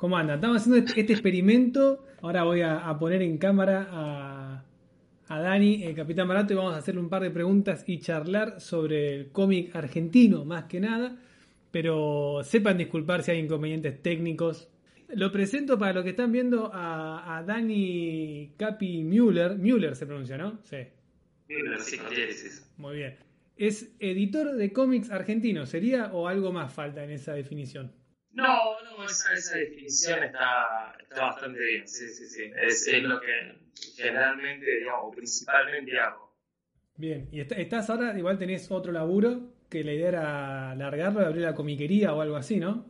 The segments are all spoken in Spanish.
¿Cómo anda? Estamos haciendo este, este experimento. Ahora voy a, a poner en cámara a, a Dani, el Capitán Barato, y vamos a hacerle un par de preguntas y charlar sobre el cómic argentino, más que nada. Pero sepan disculpar si hay inconvenientes técnicos. Lo presento para los que están viendo a, a Dani Capi Müller. Müller se pronuncia, ¿no? Sí. Sí, con diéresis. Muy bien. ¿Es editor de cómics argentino? ¿Sería o algo más falta en esa definición? No, no, esa, esa definición está, está bastante bien, sí, sí, sí. Es, es lo que generalmente, digamos, o principalmente hago. Bien, y est- estás ahora, igual tenés otro laburo, que la idea era largarlo y abrir la comiquería o algo así, ¿no?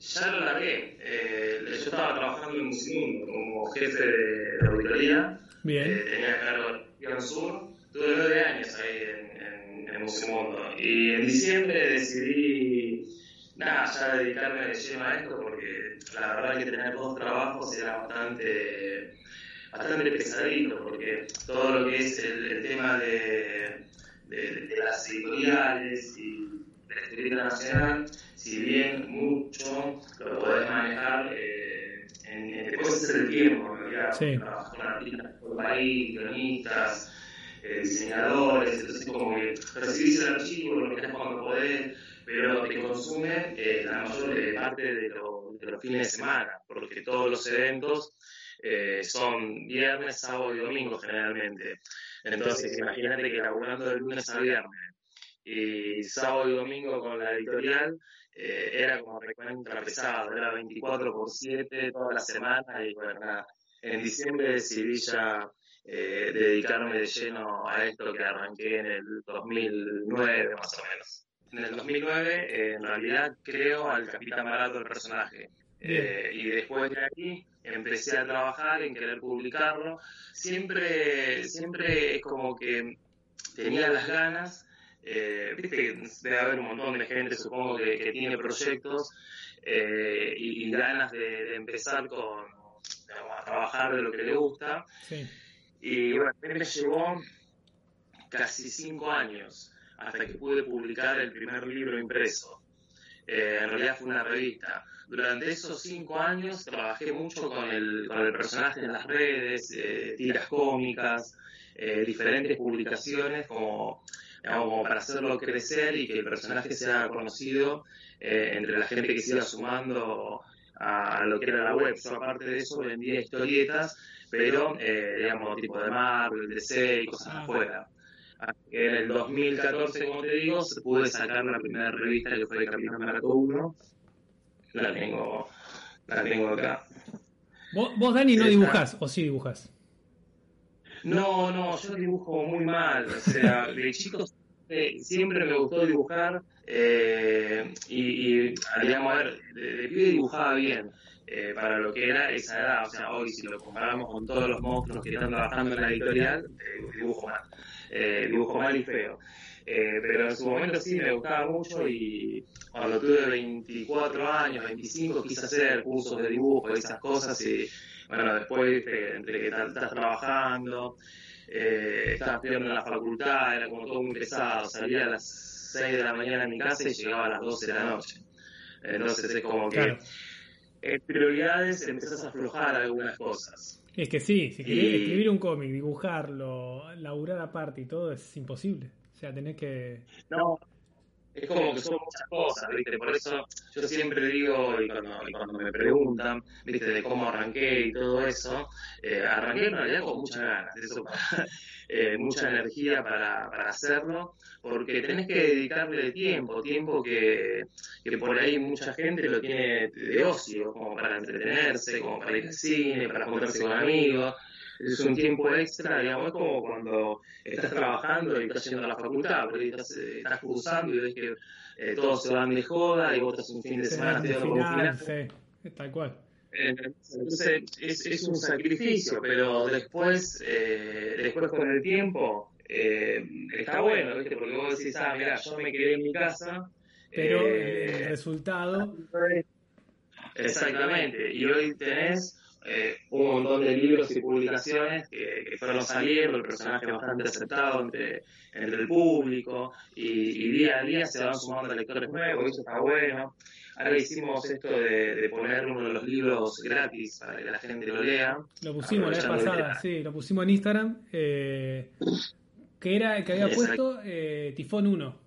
Ya lo largué. Eh, yo estaba trabajando en Musimundo como jefe de, de auditoría. Bien. Eh, tenía cargo Región Sur. Tuve nueve años ahí en, en, en Musimundo. Y en diciembre decidí, nada, ya dedicarme de lleno a esto porque la verdad que tener dos trabajos era bastante, bastante pesadito porque todo lo que es el, el tema de, de, de las editoriales y de la escritura nacional, si bien mucho lo podés manejar, eh, en, en, te puedes hacer el tiempo, en realidad, Sí. trabajas con artistas por país, guionistas, eh, diseñadores, entonces como que recibís el archivo, lo mirás cuando podés, pero te consume eh, la mayor parte de, lo- de los fines de semana, porque todos los eventos eh, son viernes, sábado y domingo generalmente. Entonces, imagínate que laburando de lunes a viernes y sábado y domingo con la editorial, eh, era como recuenta pesado, era 24 por 7 toda la semana y bueno. En diciembre decidí ya eh, dedicarme de lleno a esto que arranqué en el 2009 más o menos. En el 2009 eh, en realidad creo al Capitán Barato el personaje. Eh, y después de aquí empecé a trabajar en querer publicarlo. Siempre, siempre es como que tenía las ganas, eh, viste que debe haber un montón de gente, supongo, que, que tiene proyectos eh, y, y ganas de, de empezar con, digamos, a trabajar de lo que le gusta. Sí. Y bueno, me llevó casi cinco años hasta que pude publicar el primer libro impreso. Eh, en realidad fue una revista. Durante esos cinco años trabajé mucho con el, con el personaje en las redes, eh, tiras cómicas, eh, diferentes publicaciones como, digamos, como para hacerlo crecer y que el personaje sea conocido entre la gente que se iba sumando a, lo que era la web. Yo aparte de eso vendía historietas, pero digamos tipo de Marvel, DC y cosas Ah. afuera. En el 2014, como te digo, pude sacar la primera revista que fue Capitán Barato 1. La tengo, la tengo acá. ¿Vos, vos, Dani, no dibujás o sí dibujás? No, no, yo dibujo muy mal. O sea, de chico eh, siempre me gustó dibujar eh, y, y, digamos, a ver, de, de pibe dibujaba bien eh, para lo que era esa edad. O sea, hoy si lo comparamos con todos los monstruos que están trabajando en la editorial, eh, dibujo mal. Eh, dibujo mal y feo. Eh, pero en su momento sí me gustaba mucho y cuando tuve 24 años, 25, quise hacer cursos de dibujo y esas cosas y bueno, después entre que estás estás trabajando, eh, estaba estudiando en la facultad, era como todo muy pesado, salía a las 6 de la mañana en mi casa y llegaba a las 12 de la noche. Entonces es como que Claro. en prioridades empezás a aflojar algunas cosas. Es que sí, si querés Y- escribir un cómic, dibujarlo, laburar aparte y todo es imposible. O sea, tenés que... No, es como que son muchas cosas, ¿viste? Por eso yo siempre digo, y cuando, y cuando me preguntan, ¿viste? De cómo arranqué y todo eso, eh, arranqué en realidad con muchas ganas, eso, eh, mucha energía para, para hacerlo, porque tenés que dedicarle tiempo, tiempo que, que por ahí mucha gente lo tiene de ocio, como para entretenerse, como para ir al cine, para juntarse con amigos. Es un tiempo extra, digamos, es como cuando estás trabajando y estás yendo a la facultad, porque estás, eh, estás cursando y ves que eh, todos se van de joda y vos estás un fin de semana estudiando como final, sí. Tal cual. Entonces es, es un sacrificio, pero después, eh, después con el tiempo, eh, está bueno, ¿viste? Porque vos decís, ah, mira, yo me quedé en mi casa. Pero eh, el resultado, Exactamente, y hoy tenés eh, un montón de libros y publicaciones que, que fueron saliendo, el personaje bastante aceptado entre, entre el público, y, y día a día se van sumando lectores nuevos, y eso está bueno. Ahora hicimos esto de, de poner uno de los libros gratis para que la gente lo lea. lo pusimos la vez pasada, sí, lo pusimos en Instagram, eh, que era el que había Exacto. puesto eh, Tifón 1.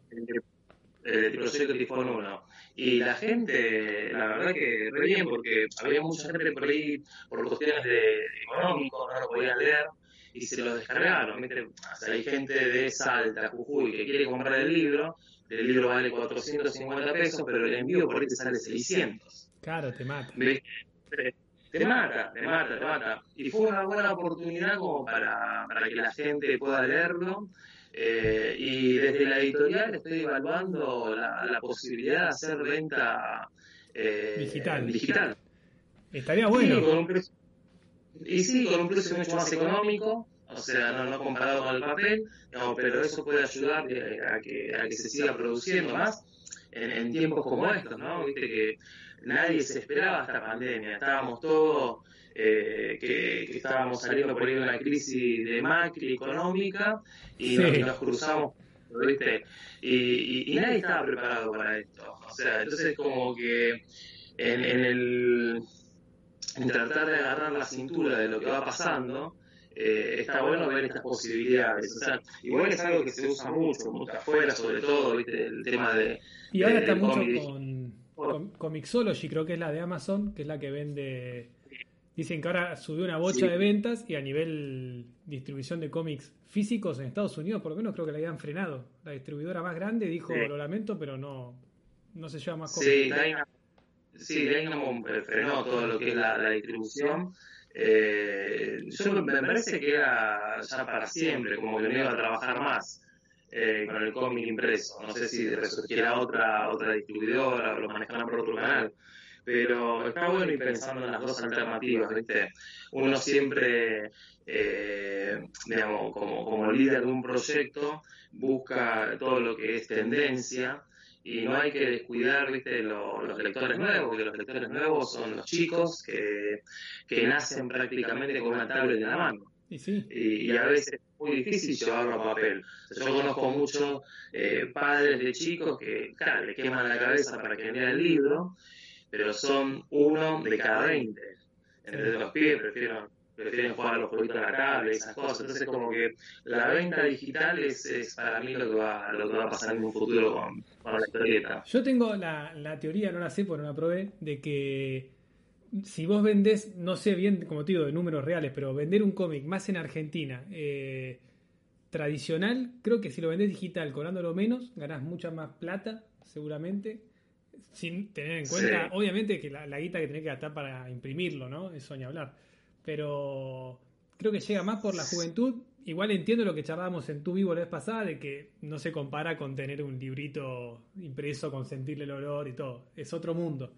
el proyecto Tifón 1. Y la gente, la verdad que re bien, porque había mucha gente por ahí, por cuestiones de económicos, no lo podían leer, y se lo descargaron. O sea, hay gente de Salta, Jujuy, que quiere comprar el libro, el libro vale 450 pesos, pero el envío por ahí te sale 600. Claro, te mata. Te mata, te mata, te mata. Y fue una buena oportunidad como para, para que la gente pueda leerlo. Eh, y desde la editorial estoy evaluando la, la posibilidad de hacer venta eh, Digital. digital. Estaría Sí, bueno. con un precio- y sí, con un precio mucho más económico, o sea, no, no comparado con el papel, no, pero eso puede ayudar eh, a que, a que se siga produciendo más en, en tiempos como estos, ¿no? Viste que nadie se esperaba esta pandemia, estábamos todos, eh, que, que estábamos saliendo por ahí de una crisis de macri económica y, nos, y nos cruzamos, ¿viste? Y, y- y nadie estaba preparado para esto, o sea, entonces como que en, en el en tratar de agarrar la cintura de lo que va pasando, eh, está bueno ver estas posibilidades. O sea, igual es algo que se usa mucho, mucho afuera, sobre todo, ¿viste? el tema de. Y ahora de- está mucho con, con Comixology, creo que es la de Amazon, que es la que vende. Dicen que ahora subió una bocha Sí. de ventas y a nivel distribución de cómics físicos en Estados Unidos, por lo menos creo que la habían frenado. La distribuidora más grande dijo: Sí. Lo lamento, pero no, no se lleva más Sí, cómics. Dynamo, sí, Dynamo eh, frenó todo lo que es la, la distribución. Eh, yo me parece que era ya para siempre, como que no iba a trabajar más eh, con el cómic impreso. No sé si resurgiera otra, otra distribuidora o lo manejarán por otro canal. Pero está bueno ir pensando en las dos alternativas, ¿viste? Uno siempre, eh, digamos, como, como líder de un proyecto, busca todo lo que es tendencia y no hay que descuidar ¿viste? Lo- los lectores nuevos, porque los lectores nuevos son los chicos que, que nacen prácticamente con una tablet en la mano. Y sí, Y, y a veces es muy difícil llevarlo a papel. O sea, yo conozco muchos eh, padres de chicos que, claro, le queman la cabeza para que lea el libro, pero son uno de cada 20. Entonces los pibes prefieren, prefieren jugar a los jueguitos de la tablet, esas cosas. Entonces como que la venta digital es, es para mí lo que, va, lo que va a pasar en un futuro con, con la historieta. Yo tengo la, la teoría, no la sé porque no la probé, de que si vos vendés, no sé bien, como te digo, de números reales, pero vender un cómic más en Argentina eh, tradicional, creo que si lo vendés digital cobrándolo menos, ganás mucha más plata, seguramente. Sin tener en cuenta, Sí. obviamente, que la, la guita que tenés que gastar para imprimirlo, ¿no? Eso ni hablar. Pero creo que llega más por la juventud. Igual entiendo lo que charlábamos en Tu Vivo la vez pasada, de que no se compara con tener un librito impreso con sentirle el olor y todo. Es otro mundo.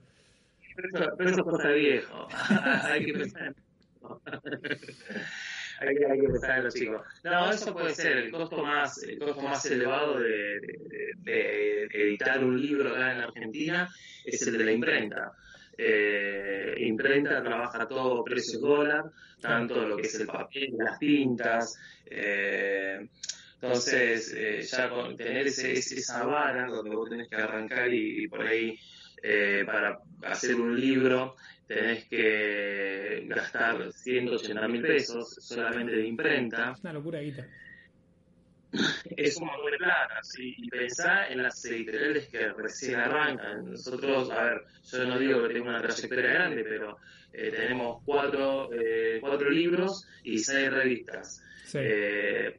Pero eso, pero eso es cosa viejo. hay que pensar en hay, que, hay que pensar en los chicos. No, eso puede ser el costo más, el costo más elevado de, de- de editar un libro acá en Argentina es el de la imprenta. Eh, imprenta trabaja todo precios dólar, tanto lo que es el papel, las tintas. eh, entonces, eh, ya con tener ese, esa vara donde vos tenés que arrancar y, y por ahí eh, para hacer un libro tenés que gastar 180 mil pesos solamente de imprenta, una locura guita. Es un montón de plata, ¿sí? Y pensá en las editoriales que recién arrancan. Nosotros, a ver, yo no digo que tengo una trayectoria grande, pero eh, tenemos cuatro, eh, cuatro libros y seis revistas. Sí. Eh,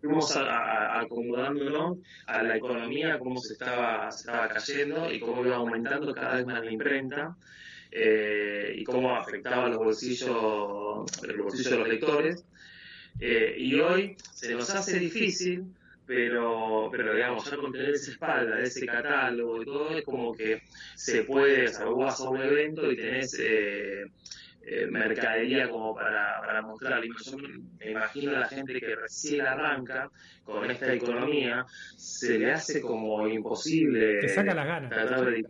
fuimos a- a- acomodándonos a la economía, cómo se estaba, se estaba cayendo y cómo iba aumentando cada vez más la imprenta eh, y cómo afectaba los bolsillos, los bolsillos de los lectores. Eh, y hoy se nos hace difícil pero, pero digamos, ya con tener esa espalda, ese catálogo y todo, es como que se puede, o sea, vos vas a un evento y tenés eh, eh, mercadería como para, para mostrar. Yo me imagino a la gente que recién arranca con esta economía, se le hace como imposible. Te saca las ganas. tratar de-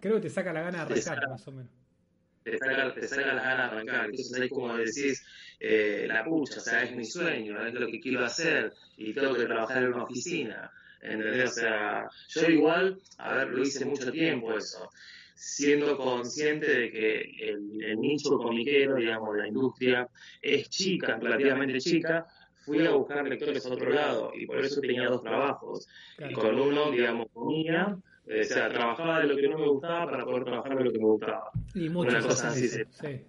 Creo que te saca la gana de arrancar, más o menos. te saca, te saca las ganas de arrancar. Entonces ahí como decís, eh, la pucha, o sea, es mi sueño, es lo que quiero hacer y tengo que trabajar en una oficina. ¿Entendés? O sea, yo igual, a ver, lo hice mucho tiempo eso, siendo consciente de que el, el nicho comiquero, digamos, la industria es chica, relativamente chica, fui a buscar lectores a otro lado y por eso tenía dos trabajos. Y con uno, digamos, comía, o sea, trabajaba de lo que no me gustaba para poder trabajar de lo que me gustaba. Y muchos Una cosa así, eso, sí.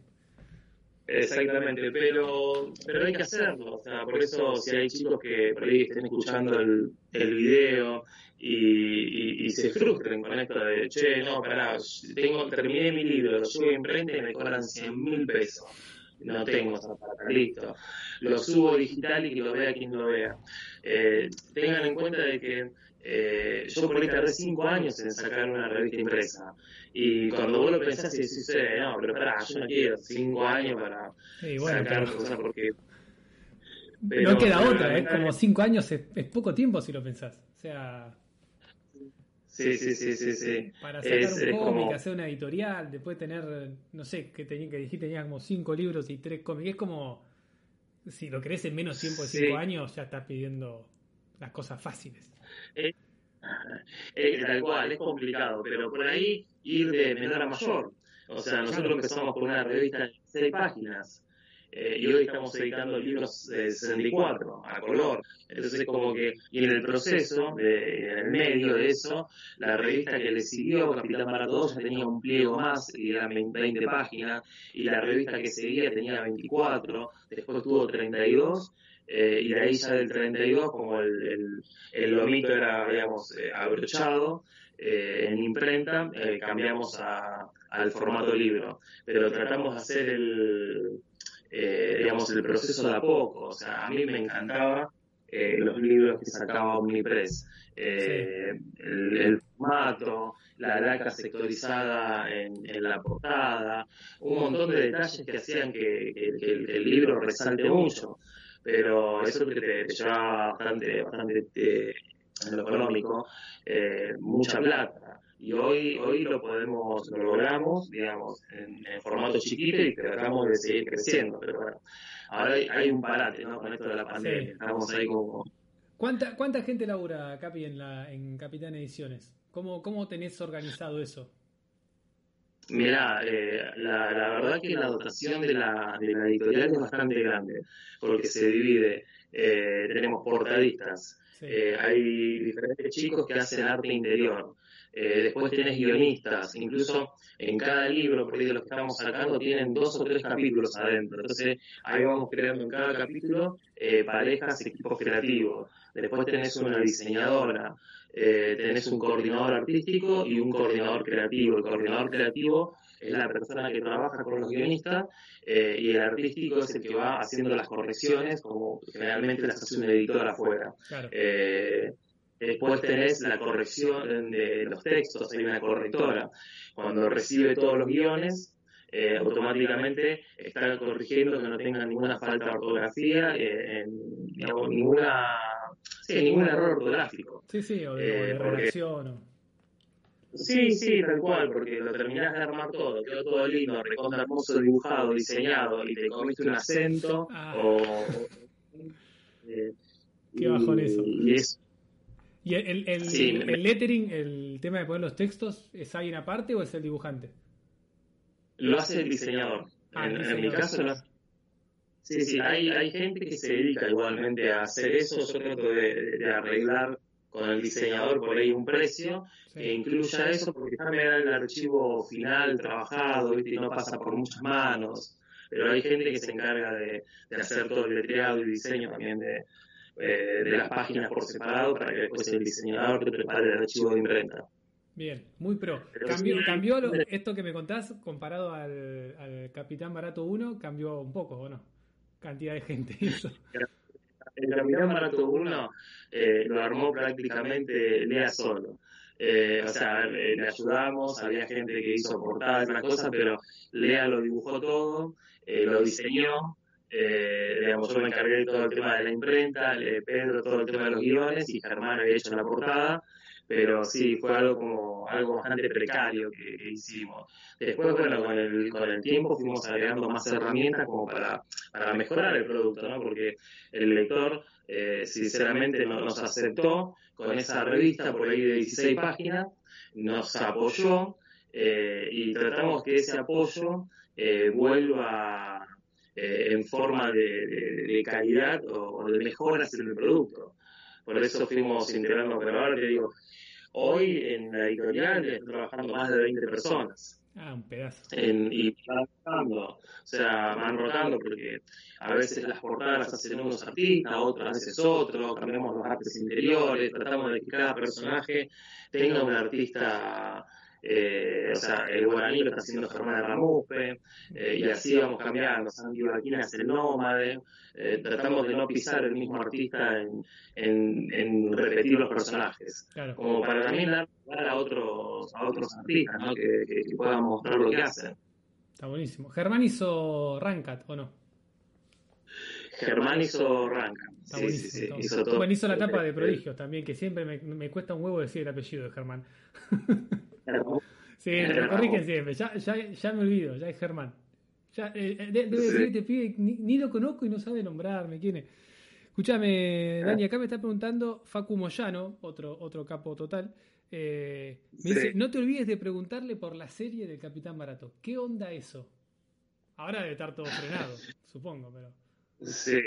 Exactamente, pero, pero hay que hacerlo. O sea, por eso si hay chicos que por ahí estén escuchando el, el video y, y- y se frustren con esto de, che, no, pará, tengo, terminé mi libro, lo subo a imprenta y me cobran 100 mil pesos. No tengo esa listo. Lo subo digital y lo vea quien lo vea. Eh, tengan en cuenta de que eh, yo por ahí tardé 5 años en sacar una revista impresa. Y cuando vos lo pensás y decís, eh, no, pero pará, yo no quiero 5 años para Sí, bueno, sacar pero cosas porque... no pero- queda pero otra, es lamentablemente- como cinco años, es, es poco tiempo si lo pensás. O sea, Sí, sí, sí, sí, sí. para sacar Es- un cómic, como- hacer una editorial, después tener, no sé, que, tenía, que dijiste tenías como cinco libros y tres cómics, es como, si lo querés en menos tiempo de cinco Sí. años, ya estás pidiendo las cosas fáciles. Eh, tal cual, es complicado, pero por ahí ir de menor a mayor. O sea, nosotros empezamos con una revista de seis páginas eh, y hoy estamos editando libros de 64 a color. Entonces, como que, y en el proceso, de- en el medio de eso, la revista que le siguió, Capitán Barato, ya tenía un pliego más, y eran 20 páginas, y la revista que seguía tenía 24, después tuvo 32, eh, y de ahí ya del 32, como el, el, el lomito era, digamos, eh, abrochado eh, en imprenta, eh, cambiamos a- al formato libro. Pero tratamos de hacer el, eh, digamos, el proceso de a poco. O sea, a mí me encantaba eh, los libros que sacaba Omnipress. Eh, el, el formato, la laca sectorizada en, en la portada, un montón de detalles que hacían que, que- que el, que el libro resalte mucho. Pero eso te, te llevaba bastante, bastante eh, en lo económico, eh, mucha plata. Y hoy, hoy lo podemos, lo logramos, digamos, en, en formato chiquito y tratamos de seguir creciendo. Pero bueno, ahora hay, hay un parate, ¿no? Con esto de la pandemia. Sí. Estamos ahí como ¿Cuánta, ¿Cuánta gente labura, Capi, en, la, en Capitán Ediciones? ¿Cómo, ¿Cómo tenés organizado eso? Mira, eh, la, la verdad que la dotación de la, de la editorial es bastante grande, porque se divide, eh, tenemos portadistas, Sí. eh, hay diferentes chicos que hacen arte interior, eh, después tenés guionistas, incluso en cada libro, por ahí de los que estamos sacando, tienen dos o tres capítulos adentro, entonces ahí vamos creando en cada capítulo eh, parejas, equipos creativos, después tenés una diseñadora, eh, tenés un coordinador artístico y un coordinador creativo. El coordinador creativo es la persona que trabaja con los guionistas eh, y el artístico es el que va haciendo las correcciones, como generalmente las hace una editora afuera. Claro. Eh, después tenés la corrección de los textos, hay una correctora. Cuando recibe todos los guiones, eh, automáticamente está corrigiendo que no tenga ninguna falta de ortografía, eh, en- digamos, ninguna, sí, ningún error ortográfico. Sí, sí, o de, Eh, redacción. o- Sí, sí, tal cual, porque lo terminás de armar todo, quedó todo lindo, recontra hermoso, dibujado, diseñado, y te comiste un acento, Ah. o... Qué bajón eso. Y es, ¿Y el, el, Sí, lettering, el tema de poner los textos, es alguien aparte o es el dibujante? lo hace el diseñador. Ah, en, el en mi caso lo hace... Sí, sí, hay, hay gente que se dedica igualmente a hacer eso, yo trato de, de arreglar con el diseñador por ahí un precio Sí. que incluya eso, porque ya me da el archivo final trabajado, ¿viste? y no pasa por muchas manos. Pero hay gente que se encarga de, de hacer todo el letreado y diseño también de, eh, de las páginas por separado para que después el diseñador te prepare el archivo de imprenta. Bien, muy pro. Cambió, lo- esto que me contás comparado al, al Capitán Barato 1, cambió un poco, ¿o no? Cantidad de gente. Eso. el Capitán Barato 1 eh, lo armó prácticamente Lea solo. Eh, o sea, eh, le ayudamos, había gente que hizo portadas otras cosas, pero Lea lo dibujó todo, eh, lo diseñó, eh, digamos, yo me encargué de todo el tema de la imprenta, Pedro todo el tema de los guiones y Germán había hecho la portada, pero sí, fue algo como algo bastante precario que, hicimos. Después, bueno, con el, con el tiempo fuimos agregando más herramientas como para, para mejorar el producto, ¿no? Porque el lector, eh, sinceramente, no- nos aceptó con esa revista por ahí de 16 páginas, nos apoyó eh, y tratamos que ese apoyo vuelva eh, en forma de, de- de calidad o, o de mejoras en el producto. Por eso fuimos integrando, pero ahora te digo, hoy en la editorial están trabajando más de 20 personas Ah, un pedazo. en- y van rotando, o sea, van rotando porque a veces las portadas las hacen unos artistas, otras veces otros, cambiamos los artes interiores, tratamos de que cada personaje tenga un artista, eh, o sea, el guaraní lo está haciendo Germán Ramupe, eh, y así vamos cambiando, Sandy Barquina es el nómade, eh, tratamos de no pisar el mismo artista en, en, en repetir los personajes Claro. como para también dar a otros, a otros artistas, ¿no? que, que- que puedan mostrar lo que hacen. Está buenísimo. Germán hizo Rancat, ¿o no? Germán hizo Ranca. Está Sí, buenísimo. sí, sí, hizo todo. Bueno, hizo la tapa de Prodigios también, que siempre me, me cuesta un huevo decir el apellido de Germán. Sí, me lo corrigen siempre. Ya, ya, ya me olvido, ya es Germán. Ya, eh, de- debe Sí. ser este pibe, ni, ni lo conozco y no sabe nombrarme. ¿Quién es? Escúchame, Dani, acá me está preguntando Facu Moyano, otro, otro capo total. eh, me Sí. dice: No te olvides de preguntarle por la serie del Capitán Barato. ¿Qué onda eso? Ahora debe estar todo frenado, supongo, pero. Sí,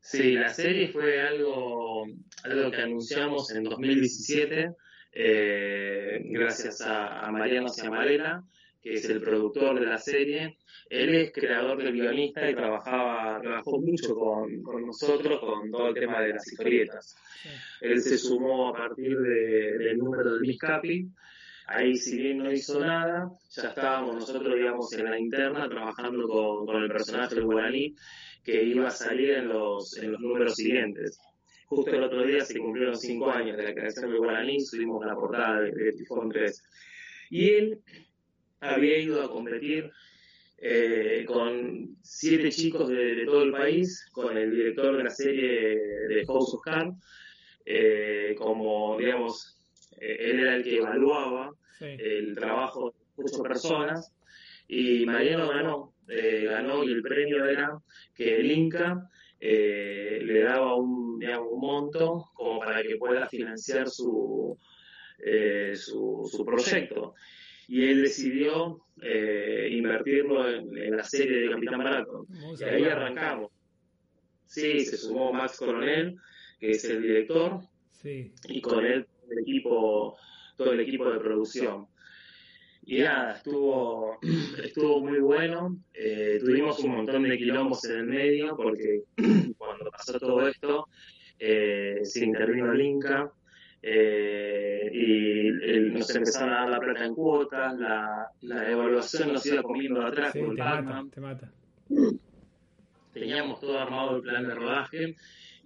sí, la serie fue algo, algo que anunciamos en 2017, eh, gracias a, a Mariano Ciamarela, que es el productor de la serie. Él es creador del guionista y trabajaba, trabajó mucho con, con nosotros con todo el tema de las historietas. sí. Él se sumó a partir de- del número del Miscapi. Ahí, si bien no hizo nada, ya estábamos nosotros, digamos, en la interna trabajando con, con el personaje del guaraní que iba a salir en los, en los números siguientes. Justo el otro día se cumplieron cinco años de la creación del guaraní, subimos la portada de, de Tifón 3. Y él había ido a competir eh, con siete chicos de, de todo el país, con el director de la serie de House of Cards, eh, como, digamos, él era el que evaluaba Sí. el trabajo de ocho personas y Mariano ganó, eh, ganó y el premio era que el Inca eh, le daba un, digamos, un monto como para que pueda financiar su, eh, su, su proyecto. Y él decidió eh, invertirlo en, en la serie de Capitán Barato. Y ahí arrancamos. Sí, se sumó Max Coronel, que es el director, Sí. y con él el equipo, todo el equipo de producción. Y nada, estuvo, estuvo muy bueno. Eh, tuvimos un montón de quilombos en el medio porque cuando pasó todo esto eh, se intervino el Inca eh, y el- nos empezaron a dar la plata en cuotas, la, la evaluación nos iba comiendo de atrás Sí, con te mata, te mata. teníamos todo armado el plan de rodaje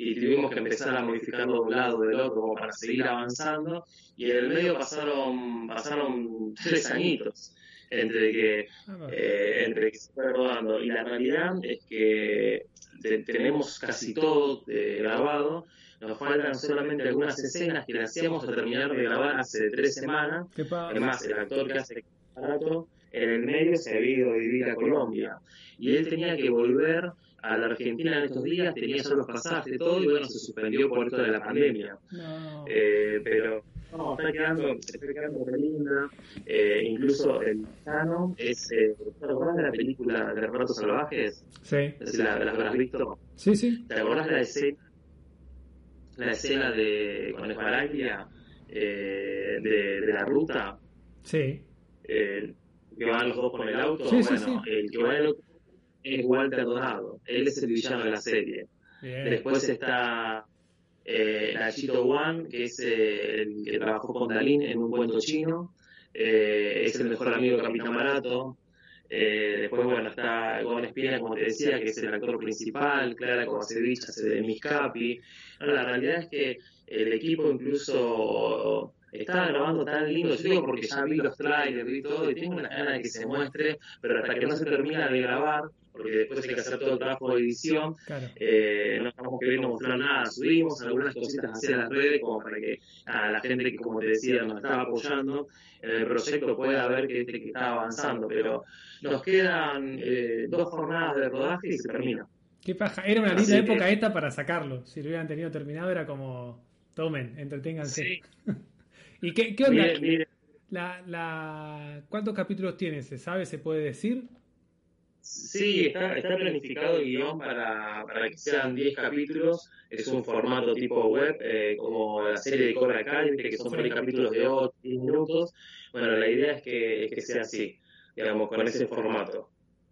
y tuvimos que empezar a modificarlo de un lado o del otro como para seguir avanzando y en el medio pasaron pasaron tres añitos entre que Ah, eh, entre que se fue rodando. Y la realidad es que te- tenemos casi todo eh, grabado. Nos faltan solamente algunas escenas que las hacíamos a terminar de grabar hace tres semanas. Además, el actor que hace Barato, en el medio se había ido a vivir a Colombia. Y él tenía que volver a la Argentina en estos días, tenía solo los pasajes, todo, y bueno, se suspendió por esto de la pandemia. No. Eh, pero no, está quedando, está quedando re linda. Eh, incluso el Tano es. Eh, ¿Te acordás de la película de Relatos Salvajes? Sí. Es la, la habrás visto. Sí, sí. ¿Te acordás de la escena? La escena de con Esbaraglia, eh, de, de la ruta, Sí. eh, que van los dos con el auto. Sí, bueno, sí. el que va en el auto es Walter Donado. Él es el villano de la serie. Bien. Después está eh, Nachito Wan, que es eh, el que trabajó con Dalín en un cuento chino. Eh, es el mejor amigo de Capitán Barato. Después, bueno, está Gon Espina, como te decía, que es el actor principal, Clara Kovacevic hace de Miss Capi. La realidad es que el equipo incluso estaba grabando tan lindo, yo digo porque ya vi los trailers y todo, y tengo una gana de que se muestre, pero hasta que no se termina de grabar, porque después hay que hacer todo el trabajo de edición, Claro. eh, no estamos queriendo mostrar nada, subimos algunas cositas hacia las redes como para que a la gente que, como te decía, nos estaba apoyando en el proyecto pueda ver que, que está avanzando, pero nos quedan eh, dos jornadas de rodaje y se termina. Qué paja. Era una linda que- época esta para sacarlo. Si lo hubieran tenido terminado, era como. Tomen, entreténganse. Sí. ¿Y qué, qué onda? La, la... ¿Cuántos capítulos tiene? ¿Se sabe? ¿Se puede decir? Sí, está, está planificado el guion para, para que sean 10 capítulos. Es un formato tipo web, eh, como la serie de Cobra Kai, que son ahí capítulos de 8, 10 minutos. Bueno, la idea es que, es que sea así, digamos, con ese formato.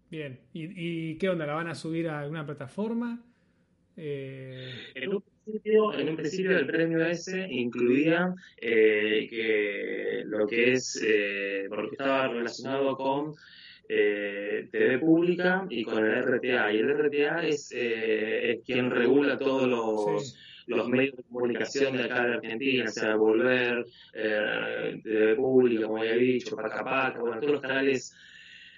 Bien. ¿Y, y qué onda? ¿La van a subir a alguna plataforma? Eh, En un principio, en un principio el premio ese incluía eh, que lo que es, eh, porque estaba relacionado con eh, TV pública y con el RTA. Y el RTA es, eh, es quien regula todos los, Sí. los medios de comunicación de acá de Argentina, o sea, Volver, eh, TV pública, como había dicho, Paca Paca, bueno, todos los canales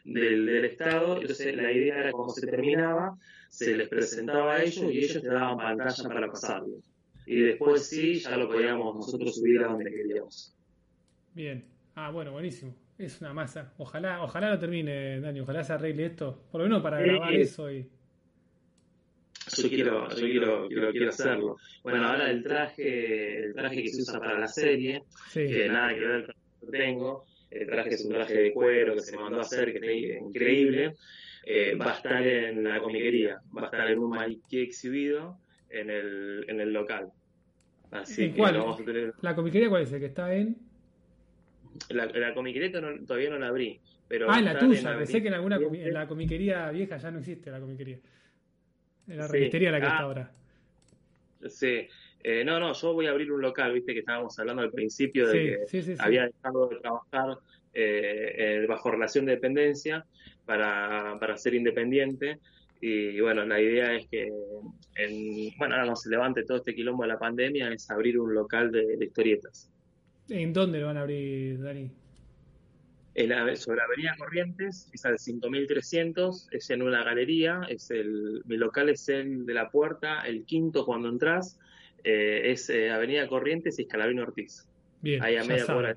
del, del Estado. Entonces la idea era cuando se terminaba, se les presentaba a ellos y ellos te daban pantalla para pasarlo. Y después sí, ya lo podíamos nosotros subir a donde queríamos. bien. Ah, bueno, buenísimo. Es una masa. Ojalá, ojalá lo termine, Dani. Ojalá se arregle esto. Por lo menos para grabar eso y. Yo quiero, yo quiero, quiero, quiero hacerlo. Bueno, ahora el traje, el traje que se usa para la serie, Sí. que nada que ver con el traje que tengo, el traje es un traje de cuero que se mandó a hacer, que está increíble, eh, va a estar en la comiquería, va a estar en un maniquí exhibido en el, en el local. Así ¿En que cuál? lo vamos a tener. ¿La comiquería cuál es? ¿El que está en.? La, la comiquería no- todavía no la abrí, pero Ah, en la tuya. Pensé que en alguna comi- en la comiquería vieja ya no existe la comiquería. En la Sí. revistería la que Ah. está ahora. Sí. Eh, no, no, yo voy a abrir un local, viste que estábamos hablando al principio de Sí, que sí, sí, sí. había dejado de trabajar eh, eh, bajo relación de dependencia para, para ser independiente. Y bueno, la idea es que, en, bueno, ahora cuando se levante todo este quilombo de la pandemia, es abrir un local de, de historietas. ¿En dónde lo van a abrir, Dani? En la- sobre la Avenida Corrientes, es al 5300, es en una galería, es el, mi local es el de la puerta, el quinto cuando entras, eh, es eh, Avenida Corrientes y Escalabrín Ortiz. Bien, Ahí a media de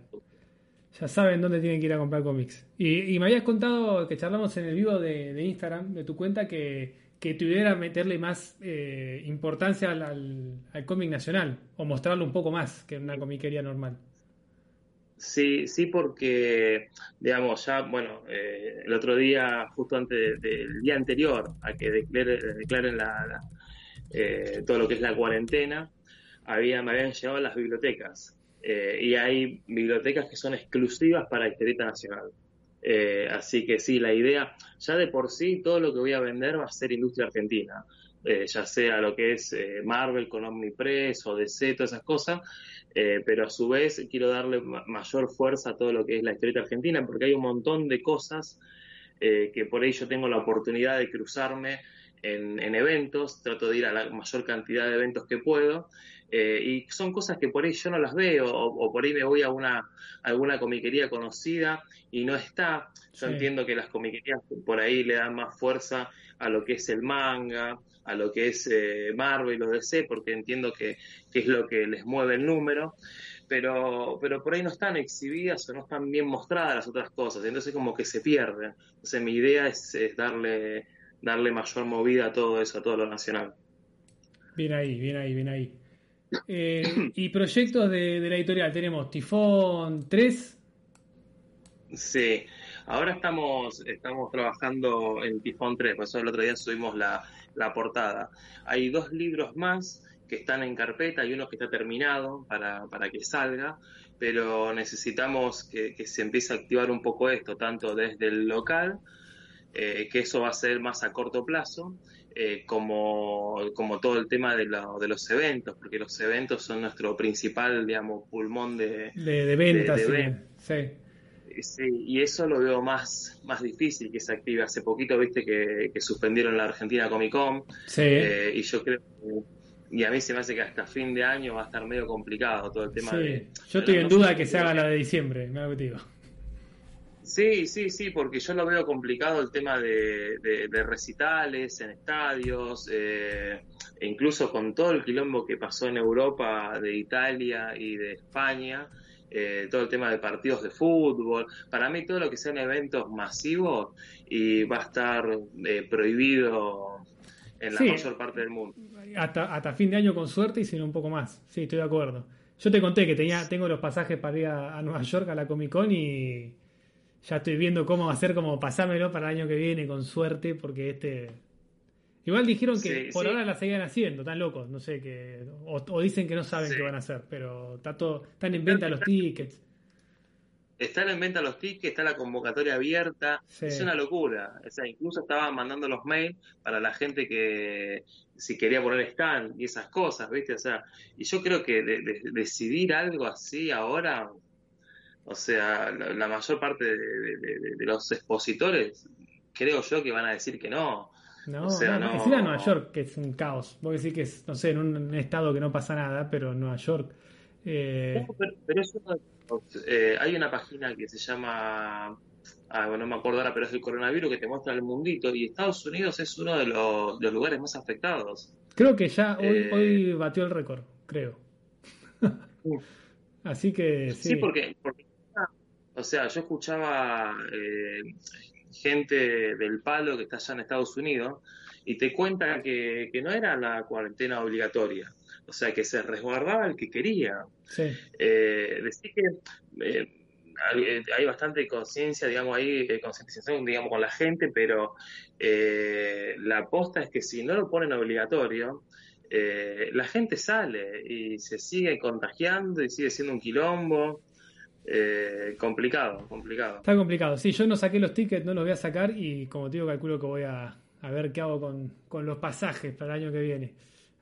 Ya saben dónde tienen que ir a comprar cómics. Y, y me habías contado que charlamos en el vivo de, de Instagram, de tu cuenta, que, que tu idea era meterle más eh, importancia al, al, al cómic nacional, o mostrarlo un poco más que en una comiquería normal. Sí, sí, porque, digamos, ya, bueno, eh, el otro día, justo antes de- del día anterior a que declare- declaren la, eh, todo lo que es la cuarentena, había, me habían llegado las bibliotecas. Eh, y hay bibliotecas que son exclusivas para Historieta Nacional. Eh, así que sí, la idea, ya de por sí, todo lo que voy a vender va a ser industria argentina. Eh, ya sea lo que es eh, Marvel con Omnipress o DC, todas esas cosas, pero a su vez quiero darle ma- mayor fuerza a todo lo que es la historieta argentina, porque hay un montón de cosas que por ahí yo tengo la oportunidad de cruzarme en, en eventos, trato de ir a la mayor cantidad de eventos que puedo, eh, y son cosas que por ahí yo no las veo, o, o por ahí me voy a una a alguna comiquería conocida y no está. Yo Sí. entiendo que las comiquerías por ahí le dan más fuerza a lo que es el manga, a lo que es eh, Marvel o DC, porque entiendo que, que es lo que les mueve el número, pero, pero por ahí no están exhibidas o no están bien mostradas las otras cosas, entonces como que se pierden. Entonces mi idea es, es darle, darle mayor movida a todo eso, a todo lo nacional. Bien ahí, bien ahí, bien ahí. Eh, y proyectos de, la editorial, tenemos Tifón 3. Sí, ahora estamos, estamos trabajando en Tifón 3, por eso el otro día subimos la, la portada. Hay dos libros más que están en carpeta y uno que está terminado para, para que salga, pero necesitamos que, que se empiece a activar un poco esto, tanto desde el local, eh, que eso va a ser más a corto plazo, eh, como, como todo el tema de, la- de los eventos, porque los eventos son nuestro principal, digamos, pulmón de, De, de ventas, sí. ven- sí. sí, y eso lo veo más, más difícil que se active. Hace poquito, viste, que, que suspendieron la Argentina Comic Con. Sí. eh, y yo creo que- y a mí se me hace que hasta fin de año va a estar medio complicado todo el tema Sí. de. Yo estoy en duda de que se haga la de diciembre, me hago que te digo. Sí, sí, sí, porque yo lo veo complicado el tema de, de- de recitales en estadios, eh, e incluso con todo el quilombo que pasó en Europa, de Italia y de España, eh, todo el tema de partidos de fútbol. Para mí todo lo que sean eventos masivos y va a estar eh, prohibido en la Sí. mayor parte del mundo. Hasta, hasta fin de año con suerte y si no un poco más. Sí, estoy de acuerdo. Yo te conté que tenía, tengo los pasajes para ir a, a Nueva York a la Comic Con y ya estoy viendo cómo hacer, como pasármelo para el año que viene con suerte, porque este... Igual dijeron que Sí, por sí. ahora la seguían haciendo, están locos, no sé qué. O, o dicen que no saben Sí. qué van a hacer, pero está todo, están en venta los tickets. Están en venta los tickets, está la convocatoria abierta, es una locura. O sea, incluso estaban mandando los mails para la gente que si quería poner stand y esas cosas, ¿viste? O sea, y yo creo que de- de- decidir algo así ahora, o sea, la, la mayor parte de, de- de- de los expositores, creo yo que van a decir que no. No, O sea, no, Nueva York, que es un caos. Vos decís que es, no sé, en un estado que no pasa nada, pero en Nueva York. eh, No, pero, pero eso eh, hay una página que se llama, ah, bueno, no me acuerdo ahora, pero es el coronavirus que te muestra el mundito y Estados Unidos es uno de los, de los lugares más afectados. creo que ya hoy, Eh, hoy batió el récord, creo. Así que sí. Sí, porque, porque, o sea, yo escuchaba eh, gente del palo que está allá en Estados Unidos y te cuenta que, que no era la cuarentena obligatoria, o sea, que se resguardaba el que quería. sí. Eh, decir que eh, hay, hay bastante conciencia, digamos, ahí, eh, concientización, digamos, con la gente, pero eh, la aposta es que si no lo ponen obligatorio, eh, la gente sale y se sigue contagiando y sigue siendo un quilombo. Eh, complicado, complicado. Está complicado. Sí, yo no saqué los tickets, no los voy a sacar y como te digo, calculo que voy a, a ver qué hago con, con los pasajes para el año que viene.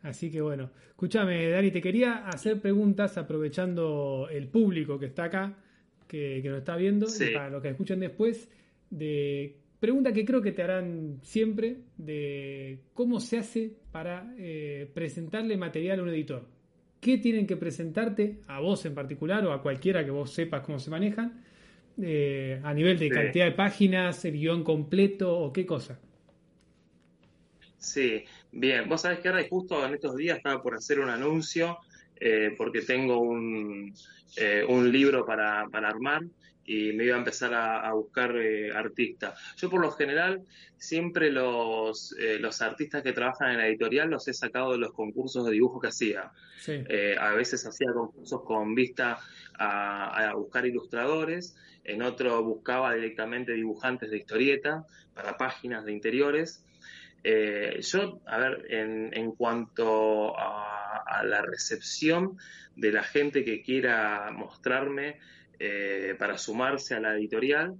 Así que bueno, escúchame, Dani, te quería hacer preguntas aprovechando el público que está acá, que, que nos está viendo, Sí. y para los que escuchen después, de pregunta que creo que te harán siempre, de cómo se hace para eh, presentarle material a un editor. ¿Qué tienen que presentarte a vos en particular o a cualquiera que vos sepas cómo se manejan? eh, a nivel de Sí. cantidad de páginas, el guion completo o qué cosa. Sí, bien. Vos sabés que ahora justo en estos días estaba por hacer un anuncio eh, porque tengo un, eh, un libro para, para armar y me iba a empezar a, a buscar eh, artistas. Yo por lo general siempre los, eh, los artistas que trabajan en la editorial los he sacado de los concursos de dibujo que hacía. Sí. Eh, a veces hacía concursos con vista a, a buscar ilustradores, en otro buscaba directamente dibujantes de historieta para páginas de interiores. Eh, yo, a ver, en, en cuanto a, a la recepción de la gente que quiera mostrarme eh, para sumarse a la editorial,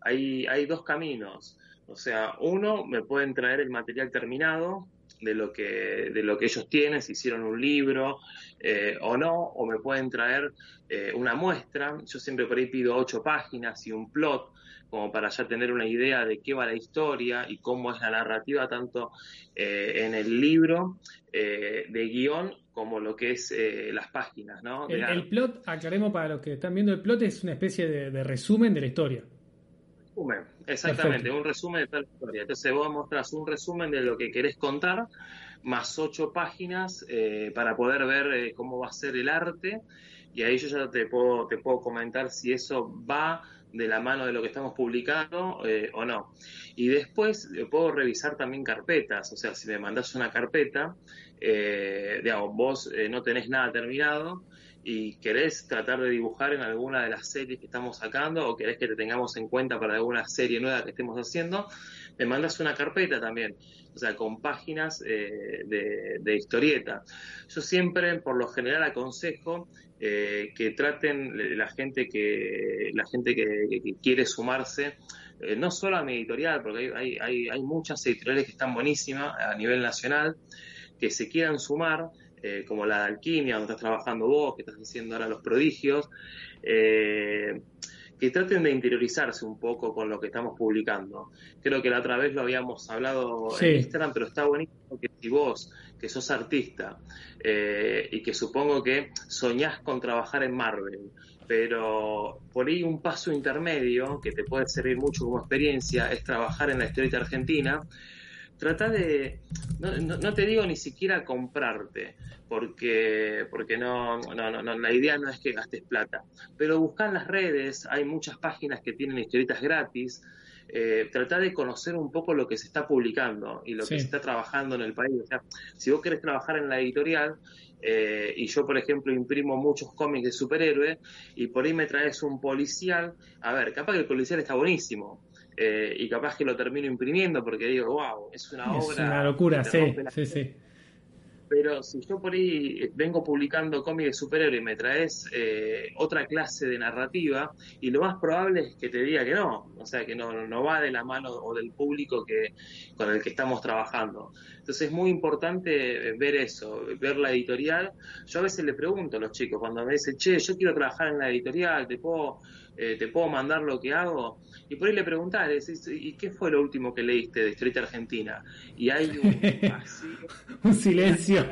hay, hay dos caminos. O sea, uno, me pueden traer el material terminado de lo que, de lo que ellos tienen, si hicieron un libro eh, o no, o me pueden traer eh, una muestra. Yo siempre por ahí pido ocho páginas y un plot, como para ya tener una idea de qué va la historia y cómo es la narrativa, tanto eh, en el libro eh, de guion como lo que es eh, las páginas, ¿no? El, plot, aclaremos para los que están viendo el plot, es una especie de, de resumen de la historia. resumen, exactamente, Perfecto. un resumen de tal historia. Entonces vos mostrás un resumen de lo que querés contar, más ocho páginas eh, para poder ver eh, cómo va a ser el arte, y ahí yo ya te puedo, te puedo comentar si eso va de la mano de lo que estamos publicando eh, o no. Y después puedo revisar también carpetas, o sea, si me mandás una carpeta, eh, digamos, vos eh, no tenés nada terminado, y querés tratar de dibujar en alguna de las series que estamos sacando o querés que te tengamos en cuenta para alguna serie nueva que estemos haciendo, me mandas una carpeta también, o sea, con páginas eh, de, historieta. Yo siempre, por lo general, aconsejo eh, que traten la gente que la gente que, quiere sumarse, no solo a mi editorial, porque hay, hay, hay muchas editoriales que están buenísimas a nivel nacional, que se quieran sumar, eh, como la de Alquimia, donde estás trabajando vos, que estás haciendo ahora los prodigios, eh, que traten de interiorizarse un poco con lo que estamos publicando. Creo que la otra vez lo habíamos hablado Sí. en Instagram, pero está buenísimo que si vos, que sos artista, eh, y que supongo que soñás con trabajar en Marvel, pero por ahí un paso intermedio que te puede servir mucho como experiencia es trabajar en la historieta argentina. Trata de, no, no- no te digo ni siquiera comprarte, porque, porque no, no, no, no, la idea no es que gastes plata, pero buscar en las redes, hay muchas páginas que tienen historietas gratis, eh, trata de conocer un poco lo que se está publicando y lo Sí. que se está trabajando en el país. O sea, si vos querés trabajar en la editorial, eh, y yo, por ejemplo, imprimo muchos cómics de superhéroes, y por ahí me traes un policial, a ver, capaz que el policial está buenísimo, eh, y capaz que lo termino imprimiendo porque digo, wow, es una Es obra. una locura, sí, sí, sí. pero si yo por ahí vengo publicando cómics de superhéroe y me traes eh, otra clase de narrativa, y lo más probable es que te diga que no, o sea, que no, no va de la mano o del público que con el que estamos trabajando. Entonces es muy importante ver eso, ver la editorial. Yo a veces le pregunto a los chicos cuando me dicen, che, yo quiero trabajar en la editorial, ¿te puedo, eh, ¿te puedo mandar lo que hago? Y por ahí le preguntás, le decís, ¿y qué fue lo último que leíste de Historieta Argentina? Y hay un vacío Un silencio.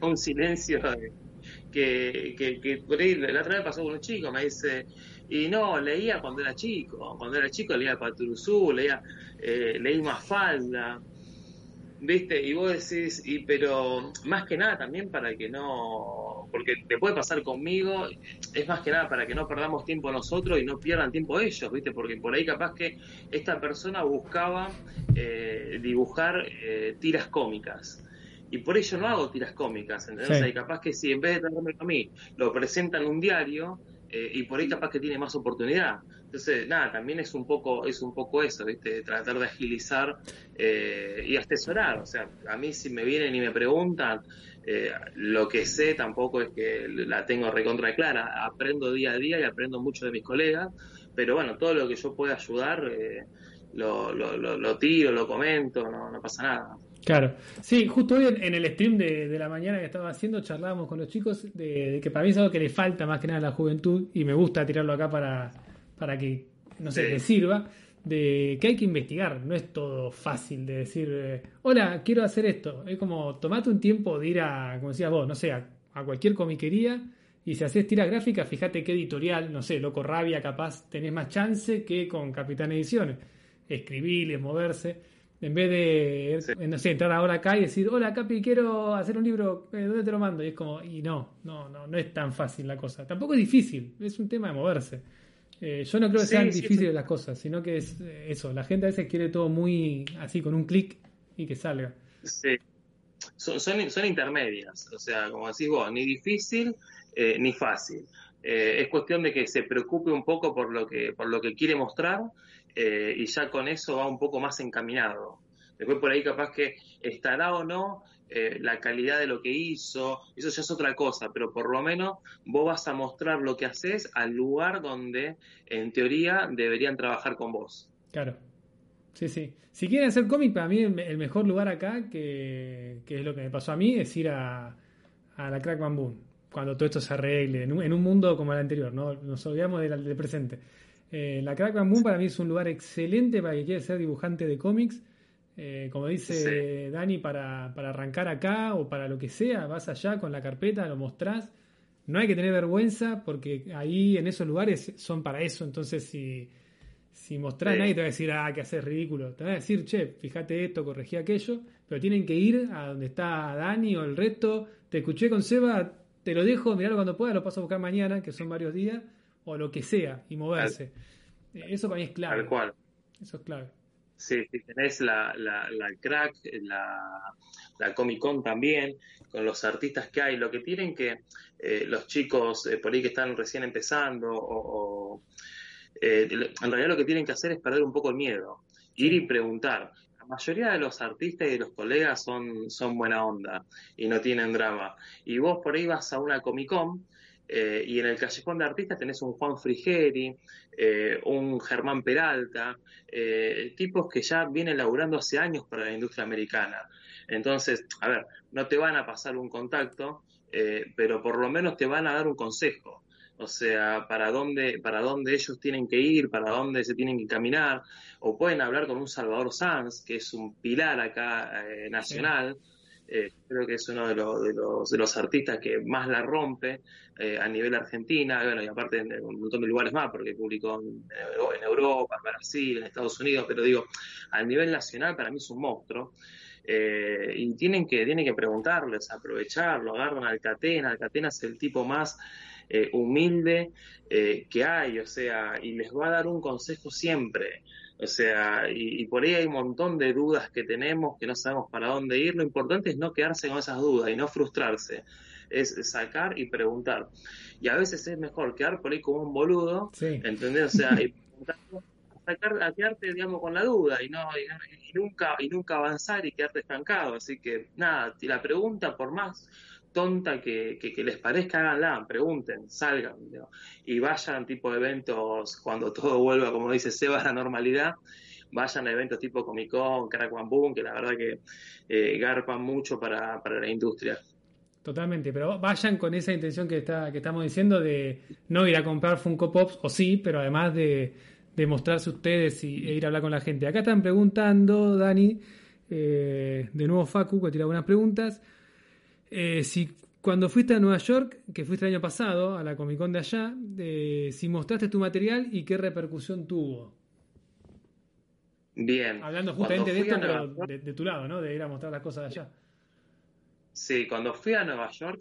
un silencio de- que, que, que por ahí la otra vez pasó con un chico, me dice, y no, leía cuando era chico, cuando era chico leía Paturuzú, leía, eh, leí Mafalda, viste, y vos decís, y pero más que nada también para que no, porque te puede pasar conmigo, es más que nada para que no perdamos tiempo nosotros y no pierdan tiempo ellos, viste, porque por ahí capaz que esta persona buscaba eh, dibujar eh, tiras cómicas. Y por ello no hago tiras cómicas, ¿entendés? Sí. Y capaz que si en vez de traerme a mí, lo presentan en un diario, eh, y por ahí capaz que tiene más oportunidad. Entonces, nada, también es un poco, es un poco eso, ¿viste? Tratar de agilizar eh, y asesorar. O sea, a mí si me vienen y me preguntan, eh, lo que sé tampoco es que la tengo recontra clara. Aprendo día a día y aprendo mucho de mis colegas, pero bueno, todo lo que yo pueda ayudar, eh, lo, lo, lo, lo tiro, lo comento, no, no pasa nada. Claro. Sí, justo hoy en, el stream de, de la mañana que estaba haciendo charlábamos con los chicos de, de que para mí es algo que le falta más que nada a la juventud y me gusta tirarlo acá para, para que, no sé, Sí. les sirva, de que hay que investigar, no es todo fácil de decir, eh, hola, quiero hacer esto. Es como, tomate un tiempo de ir a, como decías vos, no sé, a, a cualquier comiquería y si haces tiras gráficas, fíjate qué editorial, no sé, Loco Rabia, capaz tenés más chance que con Capitán Ediciones. Escribirles, moverse. En vez de, Sí. eh, no sé, entrar ahora acá y decir, hola Capi, quiero hacer un libro, eh, ¿dónde te lo mando? Y es como, y no, no, no, no es tan fácil la cosa. Tampoco es difícil, es un tema de moverse. Eh, yo no creo que Sí, sean sí, difíciles sí. las cosas, sino que es eh, eso, la gente a veces quiere todo muy así, con un clic y que salga. Sí. Son, son, son intermedias, o sea, como decís vos, ni difícil eh, ni fácil. Eh, es cuestión de que se preocupe un poco por lo que, por lo que quiere mostrar y ya con eso va un poco más encaminado. Después por ahí capaz que estará o no eh, la calidad de lo que hizo, eso ya es otra cosa, pero por lo menos vos vas a mostrar lo que haces al lugar donde en teoría deberían trabajar con vos. Claro. Sí, sí. Si quieren hacer cómic, para mí el, me- el mejor lugar acá, que, que es lo que me pasó a mí, es ir a, a la Crack Bamboo. Cuando todo esto se arregle, en un, mundo como el anterior, ¿no? Nos olvidamos del, del presente. Eh, la Crack Bamboo para mí es un lugar excelente para quien quiera ser dibujante de cómics. Eh, como dice Sí. Dani, para, para arrancar acá o para lo que sea, vas allá con la carpeta, lo mostrás. No hay que tener vergüenza porque ahí en esos lugares son para eso. Entonces, si, si mostrás, Sí. nadie te va a decir, ah, que haces ridículo. Te va a decir, che, fíjate esto, corregí aquello. Pero tienen que ir a donde está Dani o el resto. Te escuché con Seba, te lo dejo, miralo cuando pueda, lo paso a buscar mañana, que son varios días, o lo que sea, y moverse. Eh, Eso para mí es clave. Tal cual. Eso es clave. Sí, si tenés la, la, la crack, la, la Comic Con también, con los artistas que hay, lo que tienen que eh, los chicos eh, por ahí que están recién empezando, o, o, eh, en realidad lo que tienen que hacer es perder un poco el miedo, ir y preguntar. La mayoría de los artistas y de los colegas son, son buena onda y no tienen drama. Y vos por ahí vas a una Comic Con eh, y en el callejón de artistas tenés un Juan Frigeri, eh, un Germán Peralta, eh, tipos que ya vienen laburando hace años para la industria americana. Entonces, a ver, no te van a pasar un contacto, eh, pero por lo menos te van a dar un consejo. o sea, para dónde, para dónde ellos tienen que ir, para dónde se tienen que caminar, o pueden hablar con un Salvador Sanz, que es un pilar acá eh, nacional, eh, creo que es uno de, los, de, los, de los artistas que más la rompe eh, a nivel Argentina, bueno, y aparte en, un montón de lugares más, porque publicó en, Europa, en Brasil, en Estados Unidos, pero digo, a nivel nacional para mí es un monstruo. Eh, y tienen que, tienen que preguntarles, aprovecharlo, agarran al Catena, al Catena es el tipo más eh, humilde que hay, o sea, y les va a dar un consejo siempre. O sea, y, y, por ahí hay un montón de dudas que tenemos, que no sabemos para dónde ir. Lo importante es no quedarse con esas dudas y no frustrarse. Es sacar y preguntar. Y a veces es mejor quedar por ahí como un boludo, Sí. ¿entendés? O sea, y preguntar, sacar, a quedarte, digamos, con la duda y no y, y nunca y nunca avanzar y quedarte estancado. Así que, nada, la pregunta, por más tonta que, les parezca, háganla, pregunten, salgan y vayan tipo eventos cuando todo vuelva, como dice Seba, a la normalidad. Vayan a eventos tipo Comic Con, Crack One Boom, que la verdad que eh, garpan mucho para, para la industria. Totalmente, pero vayan con esa intención que, está, que estamos diciendo de no ir a comprar Funko Pops, o sí, pero además de, de mostrarse ustedes y, e ir a hablar con la gente. Acá están preguntando, Dani, eh, de nuevo Facu, que tira buenas preguntas. Eh, si cuando fuiste a Nueva York, que fuiste el año pasado, a la Comic Con de allá, eh, si mostraste tu material y qué repercusión tuvo. Bien. Hablando justamente de esto, pero de, de, tu lado, ¿no? De ir a mostrar las cosas de allá. Sí, cuando fui a Nueva York,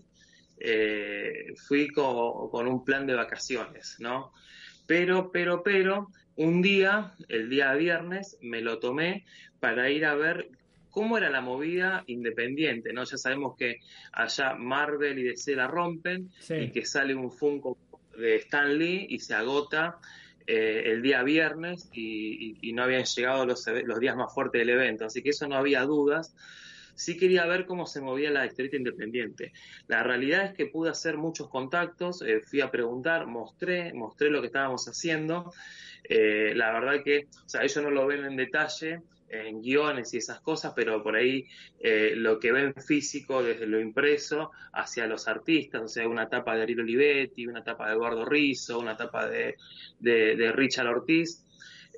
eh, fui con, con, un plan de vacaciones, ¿no? Pero, pero, pero, un día, el día viernes, me lo tomé para ir a ver cómo era la movida independiente, ¿no? Ya sabemos que allá Marvel y DC la rompen Sí. y que sale un Funko de Stan Lee y se agota eh, el día viernes y, y, y no habían llegado los, los, días más fuertes del evento, así que eso no había dudas. Sí quería ver cómo se movía la historieta independiente. La realidad es que pude hacer muchos contactos, eh, fui a preguntar, mostré, mostré lo que estábamos haciendo. Eh, la verdad que, o sea, ellos no lo ven en detalle, en guiones y esas cosas, pero por ahí eh, lo que ven físico desde lo impreso hacia los artistas, o sea, una tapa de Ariel Olivetti, una tapa de Eduardo Rizzo, una tapa de, de, de Richard Ortiz,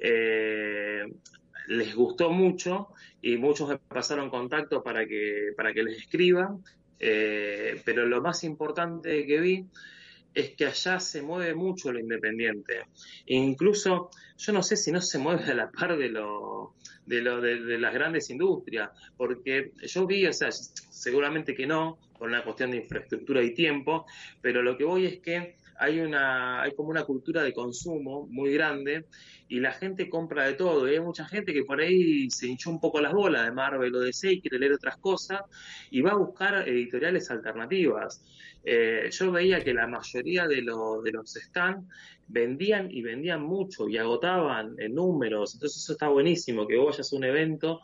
eh, les gustó mucho y muchos me pasaron contacto para que, para que les escriban, eh, pero lo más importante que vi es que allá se mueve mucho lo independiente. Incluso, yo no sé si no se mueve a la par de lo, de, lo, de, de, las grandes industrias, porque yo vi, o sea, seguramente que no, por una cuestión de infraestructura y tiempo, pero lo que voy es que hay una, hay como una cultura de consumo muy grande y la gente compra de todo. Y hay mucha gente que por ahí se hinchó un poco las bolas de Marvel o DC y quiere leer otras cosas y va a buscar editoriales alternativas. Eh, yo veía que la mayoría de, lo, de los stands vendían y vendían mucho y agotaban en números. Entonces eso está buenísimo, que vos vayas a un evento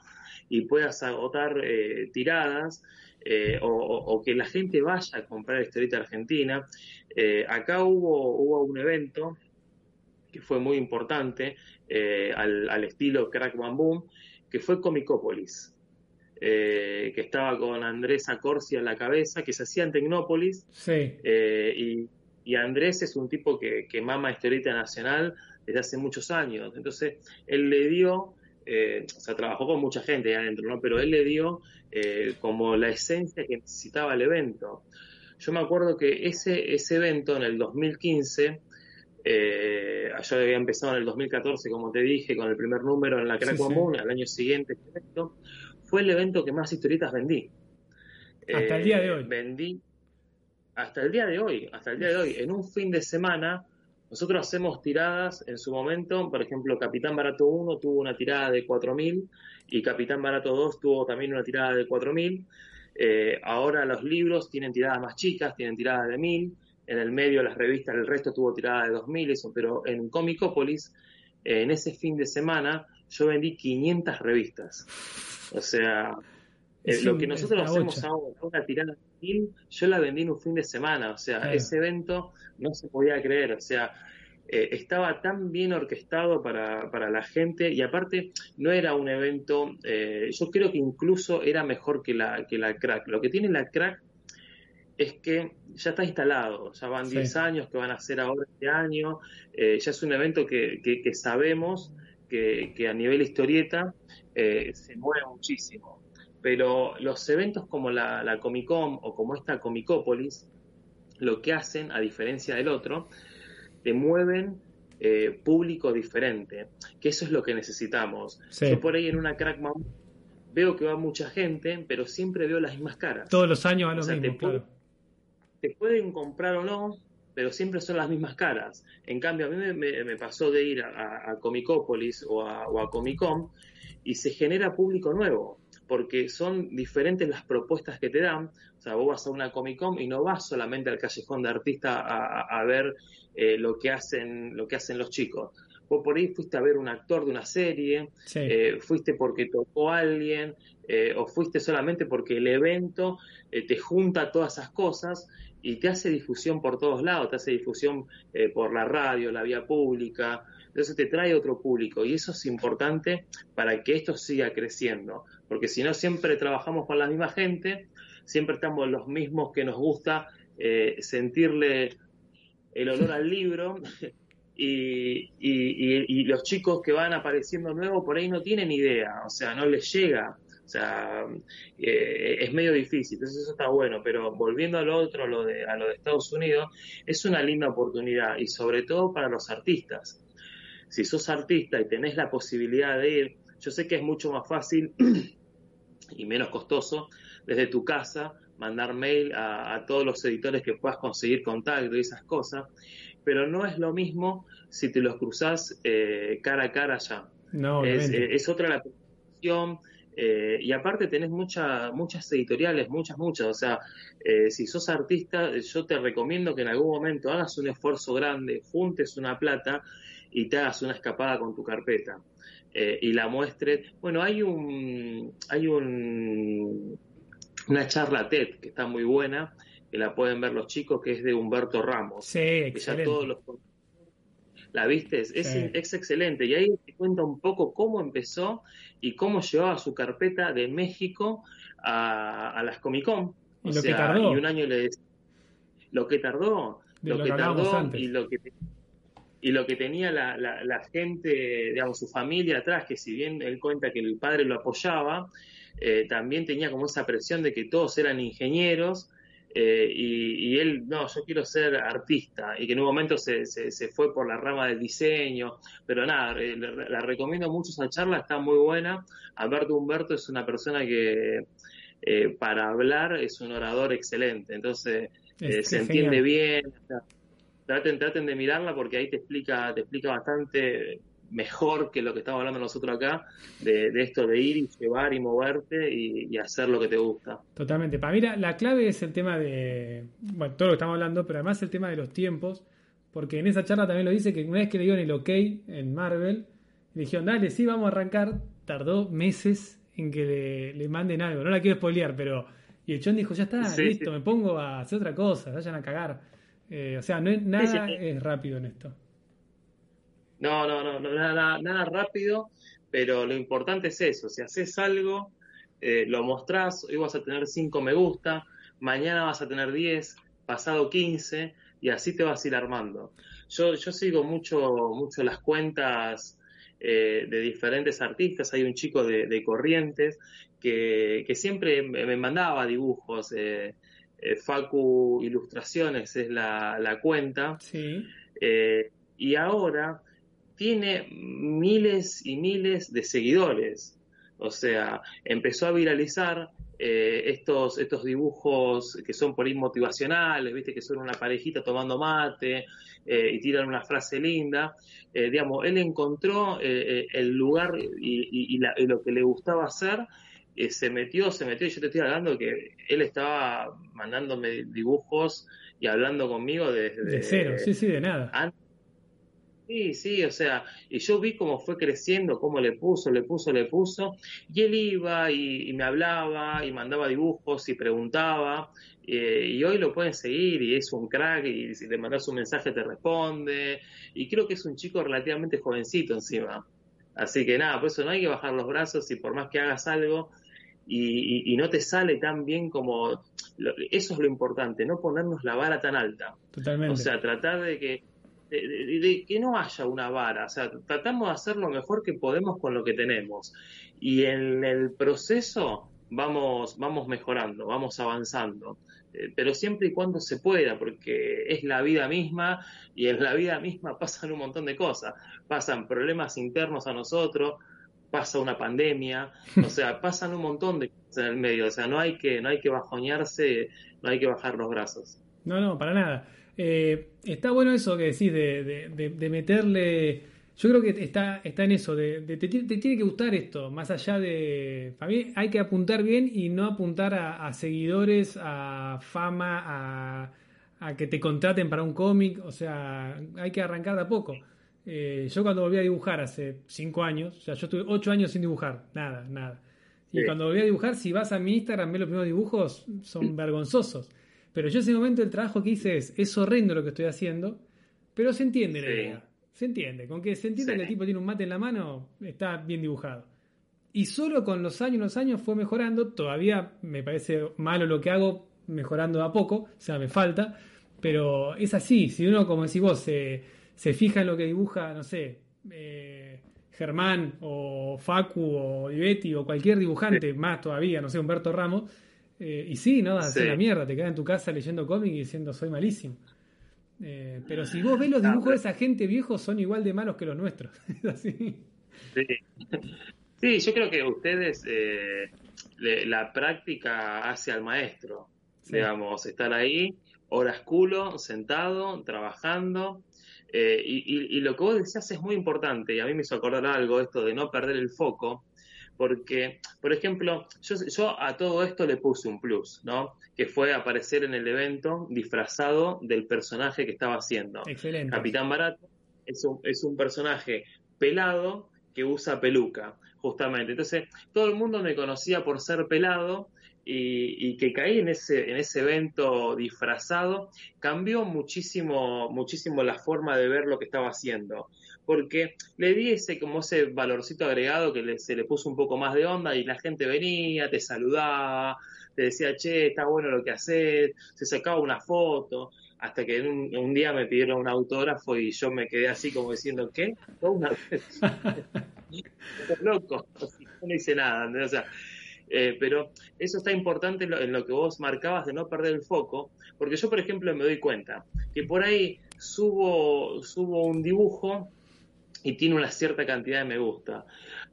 y puedas agotar eh, tiradas. Eh, o, o, que la gente vaya a comprar historieta argentina. Eh, acá hubo, hubo un evento que fue muy importante, eh, al, al, estilo Crack Bam Boom, que fue Comicópolis, eh, que estaba con Andrés Acorsi a la cabeza, que se hacía en Tecnópolis, sí. Eh, y, y, Andrés es un tipo que, que mama historieta nacional desde hace muchos años, entonces él le dio eh, o sea, trabajó con mucha gente ahí adentro, ¿no? Pero él le dio eh, como la esencia que necesitaba el evento. Yo me acuerdo que ese, ese evento en el 2015, eh, yo había empezado en el 2014, como te dije, con el primer número en la Crack sí, Común, sí. al año siguiente, fue el evento que más historietas vendí. Hasta el día de hoy. Vendí hasta el día de hoy, hasta el día de hoy, en un fin de semana nosotros hacemos tiradas en su momento, por ejemplo, Capitán Barato 1 tuvo una tirada de 4.000 y Capitán Barato 2 tuvo también una tirada de 4.000. Eh, ahora los libros tienen tiradas más chicas, tienen tiradas de 1.000. En el medio las revistas, el resto tuvo tirada de 2.000, eso, pero en Comicópolis, eh, en ese fin de semana, yo vendí 500 revistas. O sea, eh, lo que nosotros hacemos ahora, una tirada de 1.000, yo la vendí en un fin de semana. O sea, claro. ese evento no se podía creer, o sea, eh, estaba tan bien orquestado para, para, la gente y aparte no era un evento, eh, yo creo que incluso era mejor que la, que la crack. Lo que tiene la crack es que ya está instalado, ya van Sí. 10 años que van a ser ahora este año, eh, ya es un evento que, que- que sabemos que, que a nivel historieta eh, se mueve muchísimo. Pero los eventos como la, la Comic Con o como esta Comicópolis, lo que hacen, a diferencia del otro, te mueven eh, público diferente, que eso es lo que necesitamos. Sí. Yo por ahí en una Crack Mamut veo que va mucha gente, pero siempre veo las mismas caras. Todos los años van los mismos, claro. Pueden comprar o no, pero siempre son las mismas caras. En cambio, a mí me, me- me pasó de ir a, a Comicópolis o a, o a Comic Con y se genera público nuevo, porque son diferentes las propuestas que te dan. O sea, vos vas a una Comic Con y no vas solamente al callejón de artista a, ver eh, lo, que hacen, lo que hacen los chicos. Vos por ahí fuiste a ver un actor de una serie, Sí. eh, fuiste porque tocó a alguien, eh, o fuiste solamente porque el evento te junta todas esas cosas y te hace difusión por todos lados, te hace difusión eh, por la radio, la vía pública, entonces te trae otro público y eso es importante para que esto siga creciendo, porque si no siempre trabajamos con la misma gente, siempre estamos los mismos que nos gusta eh, sentirle el olor al libro y, y- y- y los chicos que van apareciendo nuevos por ahí no tienen idea, o sea, no les llega, o sea, eh, es medio difícil, entonces eso está bueno, pero volviendo a lo otro, a lo, de, a lo de Estados Unidos, es una linda oportunidad y sobre todo para los artistas. Si sos artista y tenés la posibilidad de ir, yo sé que es mucho más fácil y menos costoso desde tu casa mandar mail a, a todos los editores que puedas conseguir contacto y esas cosas, pero no es lo mismo si te los cruzás eh, cara a cara allá. No, Es, eh, es otra la percepción, eh, y aparte tenés mucha, muchas editoriales, muchas, muchas. O sea, eh, si sos artista, yo te recomiendo que en algún momento hagas un esfuerzo grande, juntes una plata y te hagas una escapada con tu carpeta. eh, y la muestres. Bueno, hay un, hay un, una charla TED que está muy buena, que la pueden ver los chicos, que es de Humberto Ramos Sí, que ya excelente. todos los la viste es, es, Sí. es excelente y ahí cuenta un poco cómo empezó y cómo llevaba su carpeta de México a, a las Comic Con Y o lo que sea, tardó. y un año le lo que tardó De lo, lo que que tardó antes. y lo que y lo que tenía la, la, la gente, digamos, su familia atrás, que si bien él cuenta que el padre lo apoyaba, eh, también tenía como esa presión de que todos eran ingenieros eh, y, y él, no, yo quiero ser artista, y que en un momento se, se, se fue por la rama del diseño, pero nada, eh, la, la recomiendo mucho esa charla, está muy buena. Alberto Humberto es una persona que eh, para hablar es un orador excelente, entonces Es- eh, se entiende genial. bien. traten, traten de mirarla porque ahí te explica, te explica bastante mejor que lo que estamos hablando nosotros acá, de, de esto de ir y llevar y moverte y, y hacer lo que te gusta. Totalmente. Para mí la, la clave es el tema de, bueno, todo lo que estamos hablando, pero además el tema de los tiempos, porque en esa charla también lo dice que una vez que le dieron el ok en Marvel, le dijeron, dale, sí, vamos a arrancar, tardó meses en que le, le manden algo, no la quiero spoilear, pero... Y el chon dijo, ya está, Sí, listo, sí. me pongo a hacer otra cosa, vayan a cagar. Eh, o sea, no es, nada sí. es rápido en esto. No, no, no, no, nada, nada rápido, pero lo importante es eso, si haces algo, eh, lo mostrás, hoy vas a tener 5 me gusta, mañana vas a tener 10, pasado 15, y así te vas a ir armando. Yo, yo sigo mucho, mucho las cuentas eh, de diferentes artistas, hay un chico de, de Corrientes que, que siempre me, mandaba dibujos, eh, eh, Facu Ilustraciones es la, la cuenta, Sí. y ahora tiene miles y miles de seguidores. O sea, empezó a viralizar eh, estos, estos dibujos que son por ahí motivacionales, viste, que son una parejita tomando mate eh, y tiran una frase linda. Eh, digamos, él encontró eh, el lugar y, y- y la- y lo que le gustaba hacer. se metió, se metió, yo te estoy hablando que él estaba mandándome dibujos y hablando conmigo desde De cero, sí, sí, de nada. Sí, sí, o sea, y yo vi cómo fue creciendo, cómo le puso, le puso, le puso, y él iba y, y me hablaba y mandaba dibujos y preguntaba, eh, y hoy lo pueden seguir y es un crack y si le mandas un mensaje te responde, y creo que es un chico relativamente jovencito encima. Así que nada, por eso no hay que bajar los brazos y por más que hagas algo y, y- y no te sale tan bien como, lo- eso es lo importante, no ponernos la vara tan alta. Totalmente. O sea, tratar de que, de, de- de que no haya una vara. O sea, tratamos de hacer lo mejor que podemos con lo que tenemos. Y en el proceso vamos, vamos mejorando, vamos avanzando. Eh, Pero siempre y cuando se pueda, porque es la vida misma y en la vida misma pasan un montón de cosas. Pasan problemas internos a nosotros, pasa una pandemia, o sea, pasan un montón de cosas en el medio. O sea, no hay que, no hay que bajonearse, no hay que bajar los brazos. No, no, para nada. Eh, está bueno eso que decís de, de- de- de meterle. Yo creo que está, está en eso, de, de- te, te tiene que gustar esto, más allá de. Para mí hay que apuntar bien y no apuntar a, a seguidores, a fama, a, a que te contraten para un cómic. O sea, hay que arrancar de a poco. Eh, yo cuando volví a dibujar hace cinco años, o sea, yo estuve ocho años sin dibujar, nada, nada. Y Sí. cuando volví a dibujar, si vas a mi Instagram, ves los primeros dibujos, son vergonzosos. Pero yo ese momento el trabajo que hice es, es horrendo lo que estoy haciendo, pero se entiende la idea. Se entiende. Con que se entienda Sí. que el tipo tiene un mate en la mano, está bien dibujado. Y solo con los años, los años fue mejorando. Todavía me parece malo lo que hago, mejorando a poco, o sea, me falta. Pero es así, si uno, como decís vos, se, se fija en lo que dibuja, no sé, eh, Germán o Facu o Ibetti o cualquier dibujante, más todavía, no sé, Humberto Ramos, eh, y sí, no, hacer Sí. la mierda, te quedas en tu casa leyendo cómic y diciendo soy malísimo. Eh, pero si vos ves los No, dibujos de esa gente viejos, son igual de malos que los nuestros. Es así. Sí, Sí, yo creo que ustedes, eh, le- la práctica hace al maestro, Sí. digamos, estar ahí, horas culo, sentado, trabajando, eh, y, y- y lo que vos decías es muy importante, y a mí me hizo acordar algo, esto de no perder el foco, porque, por ejemplo, yo, yo a todo esto le puse un plus, ¿no? Que fue aparecer en el evento disfrazado del personaje que estaba haciendo. Excelente. Capitán Barato es un, es un personaje pelado que usa peluca, justamente. Entonces, todo el mundo me conocía por ser pelado y, y que caí en ese, en ese evento disfrazado, cambió muchísimo, muchísimo la forma de ver lo que estaba haciendo. Porque le di ese como ese valorcito agregado que le- se le puso un poco más de onda y la gente venía, te saludaba, te decía, che, está bueno lo que haces, se sacaba una foto hasta que un, un día me pidieron un autógrafo y yo me quedé así como diciendo, ¿qué? ¿Toda una vez? Loco, no hice nada. O sea, eh, pero eso está importante en lo, en lo que vos marcabas de no perder el foco, porque yo, por ejemplo, me doy cuenta que por ahí subo, subo un dibujo y tiene una cierta cantidad de me gusta.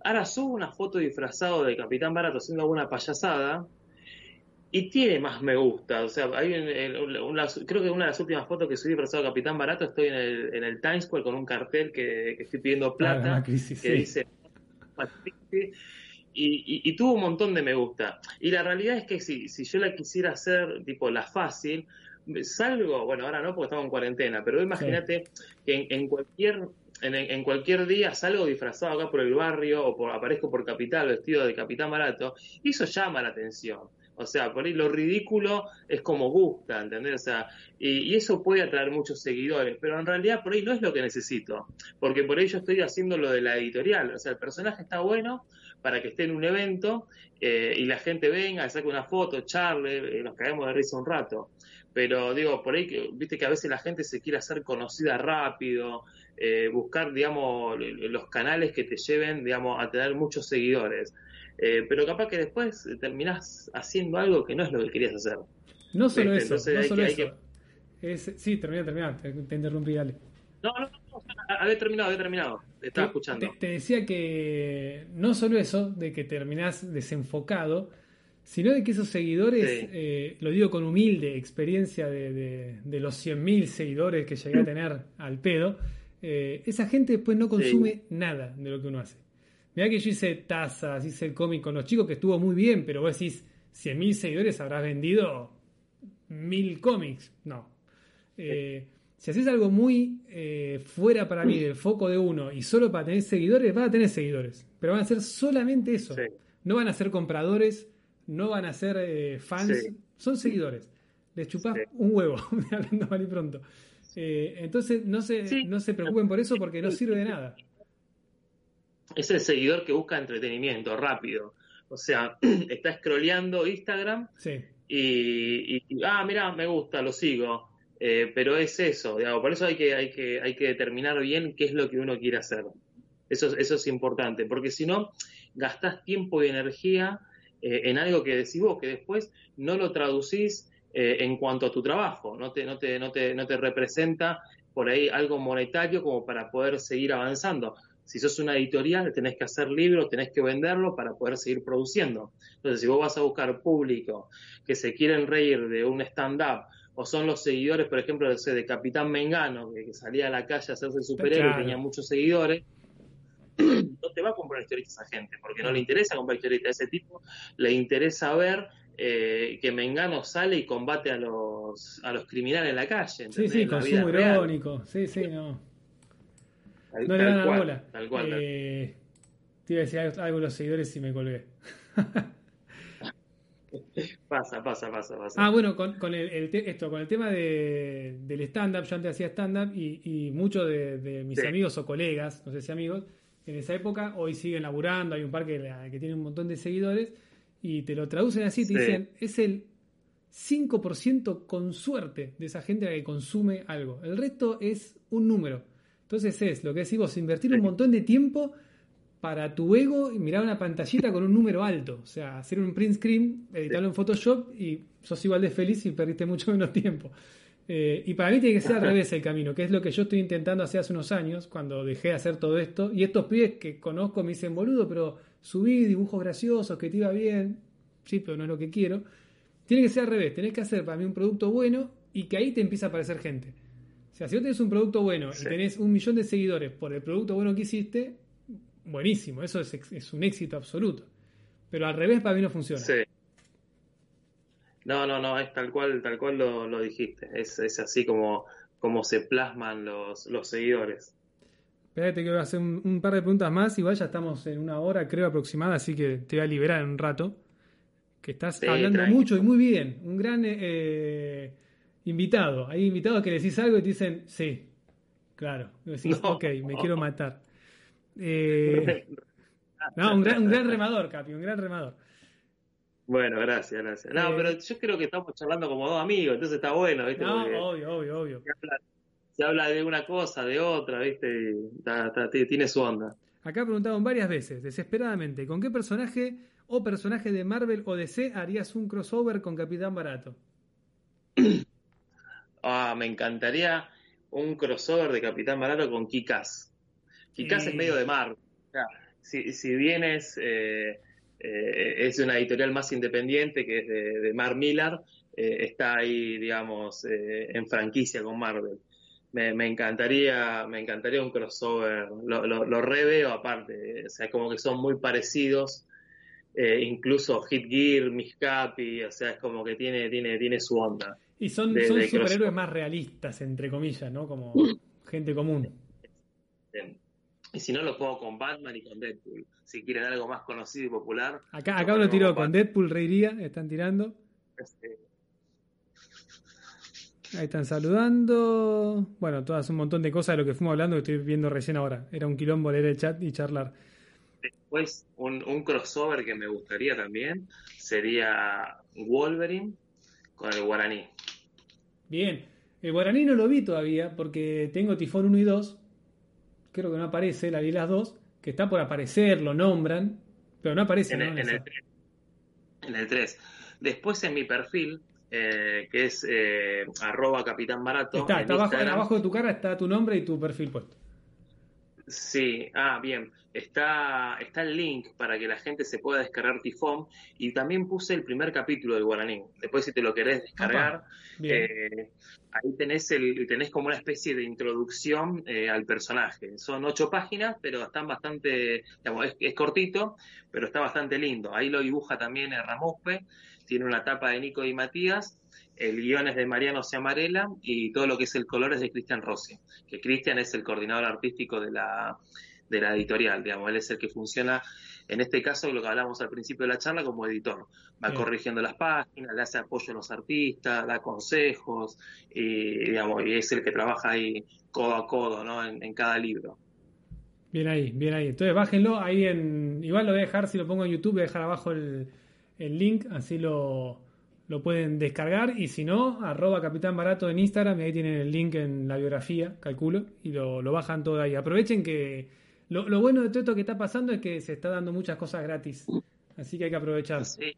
Ahora subo una foto disfrazado de Capitán Barato haciendo alguna payasada y tiene más me gusta. O sea, hay una- creo que una de las últimas fotos que subí disfrazado de Capitán Barato estoy en el, en el Times Square con un cartel que, que estoy pidiendo plata Ah, crisis, que sí. dice y, y- y tuvo un montón de me gusta. Y la realidad es que si, si yo la quisiera hacer tipo la fácil, salgo, bueno, ahora no porque estamos en cuarentena, pero imagínate que en, en cualquier en, en cualquier día salgo disfrazado acá por el barrio o por, aparezco por Capital vestido de Capitán Barato, y eso llama la atención. O sea, por ahí lo ridículo es como gusta, ¿entendés? O sea, y, eso puede atraer muchos seguidores, pero en realidad por ahí no es lo que necesito, porque por ahí yo estoy haciendo lo de la editorial, o sea, el personaje está bueno para que esté en un evento eh, y la gente venga, saque una foto, charle, eh, nos caemos de risa un rato. Pero digo, por ahí, que- viste que a veces la gente se quiere hacer conocida rápido, eh, buscar, digamos, los canales que te lleven, digamos, a tener muchos seguidores. Eh, pero capaz que después terminás haciendo algo que no es lo que querías hacer. No solo eso, no solo que- eso. Es- sí, termina, termina, te, te interrumpí, dale. No, no, no, había terminado, había terminado. Te estaba Te- escuchando. Te, te decía que no solo eso, de que terminás desenfocado, sino de que esos seguidores, Sí. eh, lo digo con humilde experiencia de, de- de los 100.000 seguidores que llegué a tener al pedo, eh, esa gente después no consume nada de lo que uno hace. Mirá que yo hice tazas, hice el cómic con los chicos que estuvo muy bien, pero vos decís, 100.000 seguidores habrás vendido mil cómics. No. Eh, si haces algo muy eh, fuera para mí del foco de uno y solo para tener seguidores, vas a tener seguidores. Pero van a ser solamente eso. Sí. No van a ser compradores, no van a ser eh, fans, Sí. son seguidores. Les chupás Sí. un huevo, hablando mal y pronto. Eh, entonces no se, Sí. no se preocupen por eso porque no sirve de nada. es el seguidor que busca entretenimiento rápido. O sea, está scrolleando Instagram Sí, y, y- ah, mira, me gusta, lo sigo. Eh, pero es eso, digamos, por eso hay que, hay que, hay que determinar bien qué es lo que uno quiere hacer. Eso, eso es importante, porque si no, gastás tiempo y energía eh, en algo que decís vos, que después no lo traducís eh, en cuanto a tu trabajo, no te, no, te, no, te, no te representa por ahí algo monetario como para poder seguir avanzando. Si sos una editorial, tenés que hacer libros, tenés que venderlo para poder seguir produciendo. Entonces, si vos vas a buscar público que se quieren reír de un stand-up, o son los seguidores, por ejemplo, de Capitán Mengano, que, salía a la calle a hacerse el superhéroe Claro. y tenía muchos seguidores, no te va a comprar historietas a gente, porque no le interesa comprar historietas a ese tipo, le interesa ver eh, que Mengano sale y combate a los, a los criminales en la calle. Sí, ¿entendés? sí, la consumo real. irónico. Sí, sí, no. Tal- No le dan la bola. Tal cual. Eh, te iba a decir algo de los seguidores y me colgué. Pasa, pasa, pasa, pasa. Ah, bueno, con, con el, el te- esto, con el tema de, del stand-up, yo antes hacía stand-up y, y muchos de, de mis Sí. amigos o colegas, no sé si amigos, en esa época hoy siguen laburando, hay un par que, que tiene un montón de seguidores y te lo traducen así, te Sí. dicen, es el 5% con suerte de esa gente la que consume algo. El resto es un número. Entonces es lo que decís vos, invertir un montón de tiempo para tu ego y mirar una pantallita con un número alto. O sea, hacer un print screen, editarlo en Photoshop y sos igual de feliz y perdiste mucho menos tiempo. Eh, y para mí tiene que ser al revés el camino, que es lo que yo estoy intentando hacer hace unos años, cuando dejé de hacer todo esto. Y estos pibes que conozco me dicen, boludo, pero subí dibujos graciosos, que te iba bien. Sí, pero no es lo que quiero. Tiene que ser al revés, tenés que hacer para mí un producto bueno y que ahí te empieza a aparecer gente. O sea, si vos tenés un producto bueno Sí. y tenés un millón de seguidores por el producto bueno que hiciste, buenísimo, eso es, es un éxito absoluto. Pero al revés para mí no funciona. Sí. No, no, no, es tal cual, tal cual lo, lo dijiste. Es, es así como, como se plasman los, los seguidores. Espérate que voy a hacer un, un par de preguntas más. Igual ya estamos en una hora, creo, aproximada, así que te voy a liberar en un rato. Que estás Sí, hablando mucho y muy bien. Un gran eh, invitado. Hay invitados que le decís algo y te dicen, sí, claro. Y decís, No. ok, me quiero matar. Eh, no, un gran, un gran remador, Capi, un gran remador. Bueno, gracias, gracias. No, Eh, pero yo creo que estamos charlando como dos amigos, entonces está bueno, ¿viste? No, Porque obvio, obvio, obvio. se habla, se habla de una cosa, de otra, ¿viste? Y está- está- t- tiene su onda. Acá preguntaron varias veces, desesperadamente, ¿con qué personaje o personaje de Marvel o DC harías un crossover con Capitán Barato? Ah, me encantaría un crossover de Capitán Barato con Kikas. Kikas es medio de mar. O sea, si, si bien es, eh, eh, es una editorial más independiente, que es de, de Mar Millar, eh, está ahí, digamos, eh, en franquicia con Marvel. Me, me encantaría, me encantaría un crossover. Lo, lo, lo reveo aparte. O sea, como que son muy parecidos. Eh, incluso Hit Gear, Miscapi, o sea, es como que tiene, tiene, tiene su onda. Y son, de- son de superhéroes más realistas, entre comillas, ¿no? Como gente común. Y si no, lo pongo con Batman y con Deadpool. Si quieren algo más conocido y popular. Acá, lo acá uno pongo tiró con. Deadpool, reiría, están tirando. Este, Ahí están saludando. Bueno, todas un montón de cosas de lo que fuimos hablando que estoy viendo recién ahora. Era un quilombo leer el chat y charlar. Después, un, un crossover que me gustaría también sería Wolverine con el Guaraní. Bien. El guaraní no lo vi todavía porque tengo Tifón 1 y 2. Creo que no aparece, la vi las dos. Que está por aparecer, lo nombran. Pero no aparece, En ¿no? el, En en el 3. En el 3. Después en mi perfil, eh, que es eh, arroba capitán barato. Está, abajo de tu cara está tu nombre y tu perfil puesto. Sí, ah, bien. Está, está el link para que la gente se pueda descargar Tifón y también puse el primer capítulo del Guaraní. Después, si te lo querés descargar, eh, ahí tenés, el, tenés como una especie de introducción eh, al personaje. Son ocho páginas, pero están bastante, digamos, es, es cortito, pero está bastante lindo. Ahí lo dibuja también el Ramuspe, tiene una tapa de Nico y Matías. El guion es de Mariano Ciamarela y todo lo que es el color es de Cristian Rossi, que Cristian es el coordinador artístico de la, de la editorial, digamos, él es el que funciona, en este caso, lo que hablamos al principio de la charla, como editor. Va corrigiendo las páginas, le hace apoyo a los artistas, da consejos, y, digamos, y es el que trabaja ahí codo a codo, ¿no? En, en cada libro. Bien ahí, bien ahí. Entonces bájenlo ahí en. Igual lo voy a dejar, si lo pongo en YouTube, voy a dejar abajo el, el link, así lo, lo pueden descargar y si no, arroba Capitán Barato en Instagram y ahí tienen el link en la biografía, calculo, y lo, lo bajan todo ahí. Aprovechen que lo, lo bueno de todo esto que está pasando es que se está dando muchas cosas gratis, así que hay que aprovechar. Sí.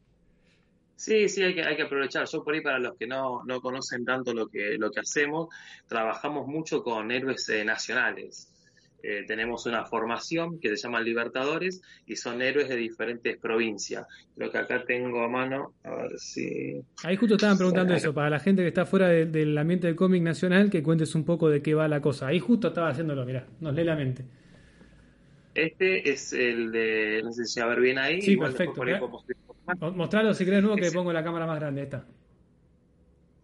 Sí, sí, hay que, hay que aprovechar. Yo por ahí, para los que no, no conocen tanto lo que, lo que hacemos, trabajamos mucho con héroes eh, nacionales. Eh, tenemos una formación que se llama Libertadores y son héroes de diferentes provincias. Creo que acá tengo a mano, a ver si... Ahí justo estaban preguntando eso, para la gente que está fuera de- del ambiente del cómic nacional, que cuentes un poco de qué va la cosa. Ahí justo estaba haciéndolo, mirá, nos lee la mente. Este es el de, no sé si a ver bien ahí. Sí, igual perfecto. Mostralo si querés nuevo que pongo la cámara más grande, ahí está.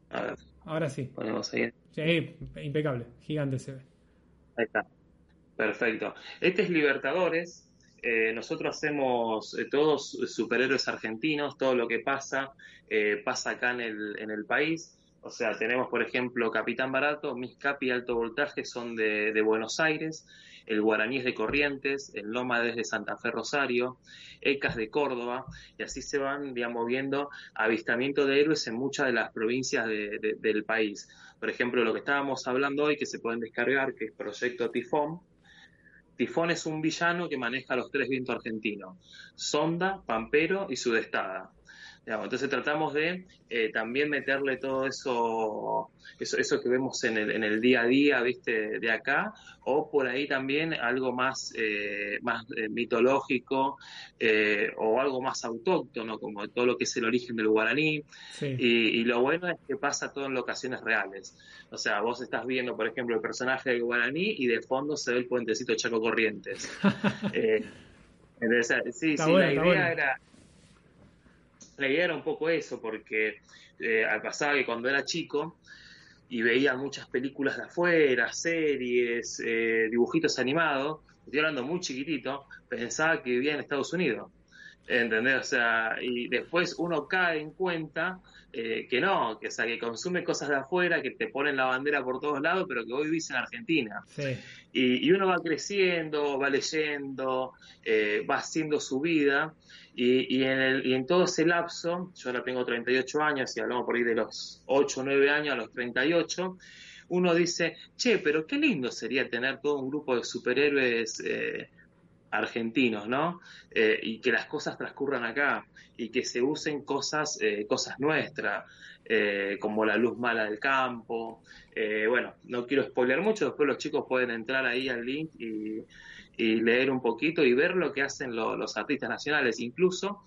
A ver, Ahora sí. ponemos ahí. Sí, impecable, gigante se ve. Ahí está. Perfecto. Este es Libertadores. Eh, nosotros hacemos eh, todos superhéroes argentinos, todo lo que pasa eh, pasa acá en el, en el país. O sea, tenemos, por ejemplo, Capitán Barato, Miss Capi Alto Voltaje son de, Buenos Aires, el Guaraní es de Corrientes, el Nómada es de Santa Fe Rosario, ECAS de Córdoba, y así se van, digamos, viendo avistamiento de héroes en muchas de las provincias de- de- del país. Por ejemplo, lo que estábamos hablando hoy, que se pueden descargar, que es Proyecto Tifón. Tifón es un villano que maneja los tres vientos argentinos, Sonda, Pampero y Sudestada. Digamos, entonces tratamos de eh, también meterle todo eso, eso, eso que vemos en el, en el día a día, viste, de acá, o por ahí también algo más, eh, más eh, mitológico eh, o algo más autóctono, como todo lo que es el origen del guaraní, Sí. y, y lo bueno es que pasa todo en locaciones reales. O sea, vos estás viendo, por ejemplo, el personaje del guaraní y de fondo se ve el puentecito Chaco Corrientes. Entonces, sí, Está sí, bueno, la idea bueno. era la idea un poco eso, porque eh, al pasaba que cuando era chico y veía muchas películas de afuera, series, eh, dibujitos animados, estoy hablando muy chiquitito, pensaba que vivía en Estados Unidos. ¿Entendés? O sea, y después uno cae en cuenta eh, que no, que, o sea, que consume cosas de afuera, que te ponen la bandera por todos lados, pero que hoy vivís en Argentina. Sí. Y, y uno va creciendo, va leyendo, eh, va haciendo su vida, y, y en el, y en todo ese lapso, yo ahora tengo 38 años, y hablamos por ahí de los 8 o 9 años a los 38, uno dice, che, pero qué lindo sería tener todo un grupo de superhéroes eh, argentinos, ¿no? Eh, y que las cosas transcurran acá, y que se usen cosas, eh, cosas nuestras, eh, como la luz mala del campo, eh, bueno, no quiero spoiler mucho, después los chicos pueden entrar ahí al link y, y leer un poquito y ver lo que hacen lo- los artistas nacionales. Incluso,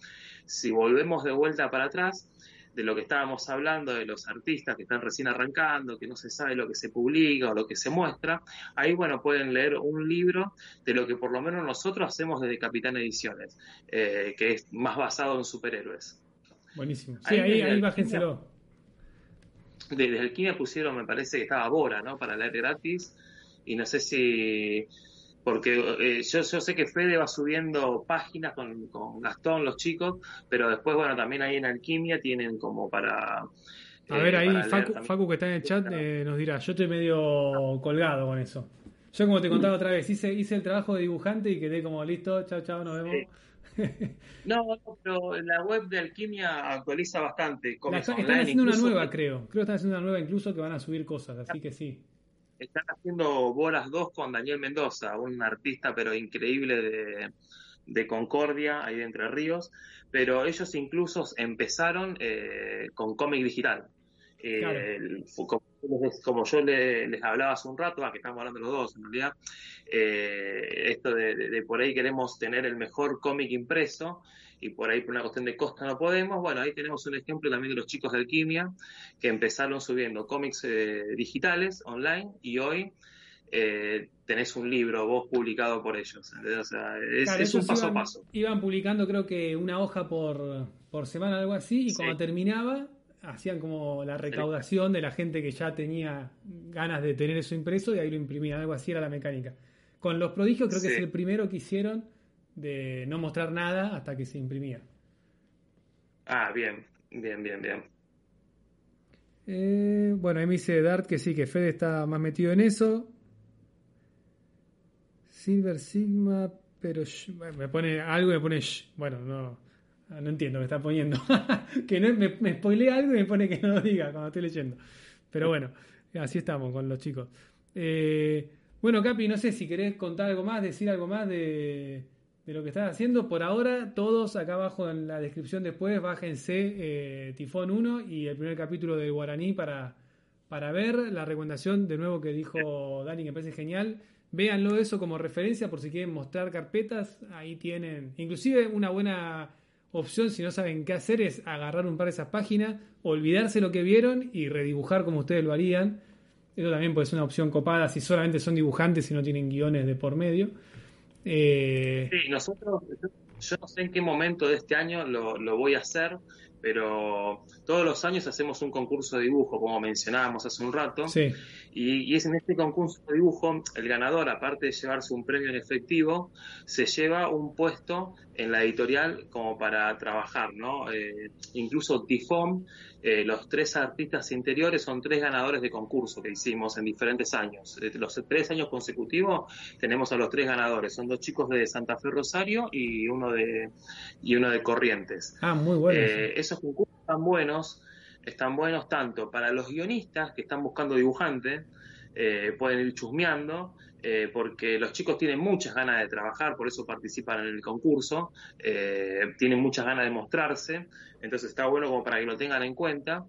si volvemos de vuelta para atrás, de lo que estábamos hablando, de los artistas que están recién arrancando, que no se sabe lo que se publica o lo que se muestra, ahí, bueno, pueden leer un libro de lo que por lo menos nosotros hacemos desde Capitán Ediciones, eh, que es más basado en superhéroes. Buenísimo. Sí, Ahí ahí, ahí bájenselo. Desde Alquimia pusieron, me parece que estaba Bora, ¿no? Para leer gratis. Y no sé si. Porque eh, yo, yo sé que Fede va subiendo páginas con, con Gastón, los chicos, pero después, bueno, también ahí en Alquimia tienen como para. A eh, ver, ahí para leer Facu. Facu, que está en el chat eh, nos dirá, yo estoy medio colgado con eso. Yo como te contaba otra vez, hice, hice el trabajo de dibujante y quedé como listo, chao, chao, nos vemos. No, no, pero la web de Alquimia actualiza bastante. La están haciendo una nueva, creo. Creo que están haciendo una nueva incluso que van a subir cosas, así que sí. Están haciendo Bolas 2 con Daniel Mendoza, un artista pero increíble de, de Concordia, ahí de Entre Ríos, pero ellos incluso empezaron eh, con cómic digital. Eh, Claro. el- fu- como, como yo le- les hablaba hace un rato, ah, que estamos hablando los dos en realidad, eh, esto de, de- de por ahí queremos tener el mejor cómic impreso y por ahí por una cuestión de costa no podemos, bueno, ahí tenemos un ejemplo también de los chicos de Alquimia que empezaron subiendo cómics eh, digitales online y hoy eh, tenés un libro vos publicado por ellos. ¿entendés? O sea, es, Claro, es un paso iban, a paso. Iban publicando creo que una hoja por, por semana, algo así, y Sí. cuando terminaba hacían como la recaudación de la gente que ya tenía ganas de tener eso impreso y ahí lo imprimían, algo así era la mecánica. Con los prodigios creo que es el primero que hicieron de no mostrar nada hasta que se imprimía. Ah, bien, bien, bien, bien. Eh, bueno, ahí me dice Dart que sí, que Fede está más metido en eso. Silver Sigma, pero me pone algo y me pone sh. Bueno, no. No entiendo me está poniendo. que no, me, me spoilea algo y me pone que no lo diga cuando estoy leyendo. Pero bueno, así estamos con los chicos. Eh, bueno, Capi, no sé si querés contar algo más, decir algo más de, de lo que estás haciendo. Por ahora, todos acá abajo en la descripción después, bájense eh, Tifón 1 y el primer capítulo del Guaraní para, para ver la recomendación de nuevo que dijo Dani, que me parece genial. Véanlo eso como referencia por si quieren mostrar carpetas. Ahí tienen. Inclusive una buena opción si no saben qué hacer es agarrar un par de esas páginas, olvidarse lo que vieron y redibujar como ustedes lo harían. Eso también puede ser una opción copada si solamente son dibujantes y no tienen guiones de por medio. Eh, Sí, nosotros, yo, no sé en qué momento de este año lo, lo voy a hacer, pero todos los años hacemos un concurso de dibujo, como mencionábamos hace un rato, sí, y, y es en este concurso de dibujo, el ganador, aparte de llevarse un premio en efectivo, se lleva un puesto en la editorial como para trabajar, ¿no? Eh, incluso Tifón, eh, los tres artistas interiores son tres ganadores de concurso que hicimos en diferentes años. De los tres años consecutivos tenemos a los tres ganadores. Son dos chicos de Santa Fe Rosario y uno de, y uno de Corrientes. Ah, muy bueno. Eh, esos concursos están buenos, están buenos tanto para los guionistas que están buscando dibujantes, eh, pueden ir chusmeando, eh, porque los chicos tienen muchas ganas de trabajar, por eso participan en el concurso, eh, tienen muchas ganas de mostrarse, entonces está bueno como para que lo tengan en cuenta.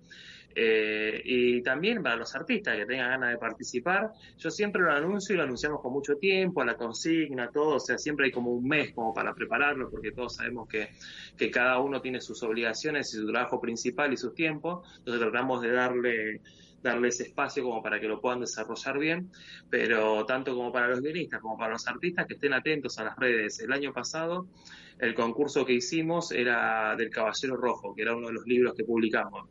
Eh, y también para los artistas que tengan ganas de participar, yo siempre lo anuncio y lo anunciamos con mucho tiempo, a la consigna, todo, o sea, siempre hay como un mes como para prepararlo, porque todos sabemos que, que cada uno tiene sus obligaciones y su trabajo principal y sus tiempos, entonces tratamos de darle darle ese espacio como para que lo puedan desarrollar bien, pero tanto como para los guionistas como para los artistas que estén atentos a las redes. El año pasado el concurso que hicimos era del Caballero Rojo, que era uno de los libros que publicamos,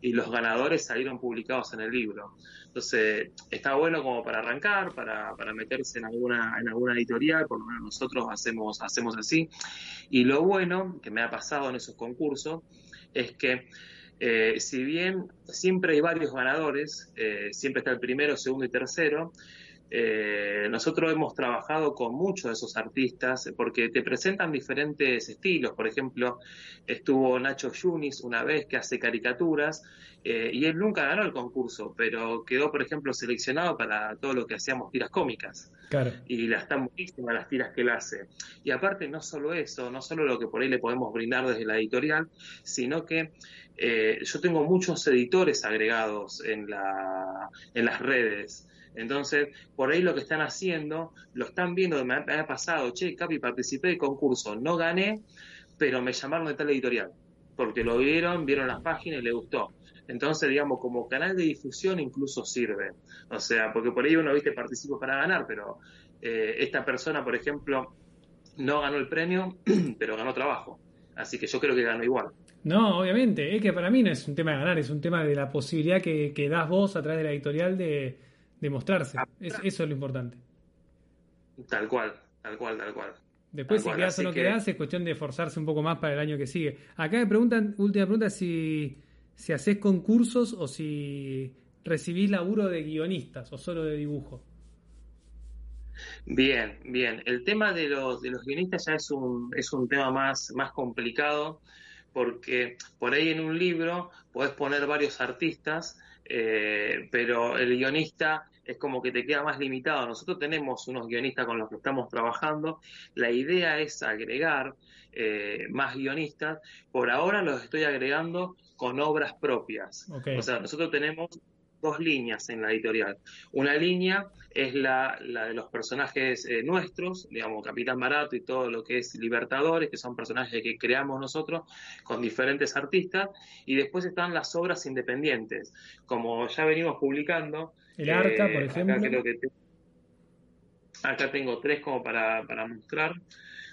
y los ganadores salieron publicados en el libro. Entonces, está bueno como para arrancar, para, para meterse en alguna, en alguna editorial, por lo menos nosotros hacemos, hacemos así. Y lo bueno que me ha pasado en esos concursos es que eh, si bien siempre hay varios ganadores, eh, siempre está el primero, segundo y tercero, eh, nosotros hemos trabajado con muchos de esos artistas porque te presentan diferentes estilos. Por ejemplo, estuvo Nacho Yunis una vez que hace caricaturas eh, y él nunca ganó el concurso, pero quedó, por ejemplo, seleccionado para todo lo que hacíamos tiras cómicas. claro. Y las están buenísimas las tiras que él hace. Y aparte, no solo eso, no solo lo que por ahí le podemos brindar desde la editorial, sino que eh, yo tengo muchos editores agregados en, la, en las redes. Entonces, por ahí lo que están haciendo, lo están viendo, me ha, pasado, che, Capi, participé del concurso, no gané, pero me llamaron de tal editorial, porque lo vieron, vieron las páginas y les gustó. Entonces, digamos, como canal de difusión incluso sirve. O sea, porque por ahí uno, viste, participa para ganar, pero eh, esta persona, por ejemplo, no ganó el premio, pero ganó trabajo. Así que yo creo que ganó igual. No, obviamente, es que para mí no es un tema de ganar, es un tema de la posibilidad que, que das vos a través de la editorial de, de mostrarse. Es- eso es lo importante. Tal cual, tal cual, tal cual. Después, Tal si cual, quedás o no que- quedás, es cuestión de esforzarse un poco más para el año que sigue. Acá me preguntan, última pregunta, si, si haces concursos o si recibís laburo de guionistas o solo de dibujo. Bien, bien. El tema de los, de los guionistas ya es un, es un tema más, más complicado porque por ahí en un libro podés poner varios artistas, eh, pero el guionista es como que te queda más limitado. Nosotros tenemos unos guionistas con los que estamos trabajando. La idea es agregar eh, más guionistas. Por ahora los estoy agregando con obras propias. O sea, nosotros tenemos dos líneas en la editorial. Una línea es la, la de los personajes eh, nuestros, digamos, Capitán Barato y todo lo que es Libertadores, que son personajes que creamos nosotros con diferentes artistas, y después están las obras independientes, como ya venimos publicando. El Arca, por eh, ejemplo. Acá, creo que te- acá tengo tres como para, para mostrar.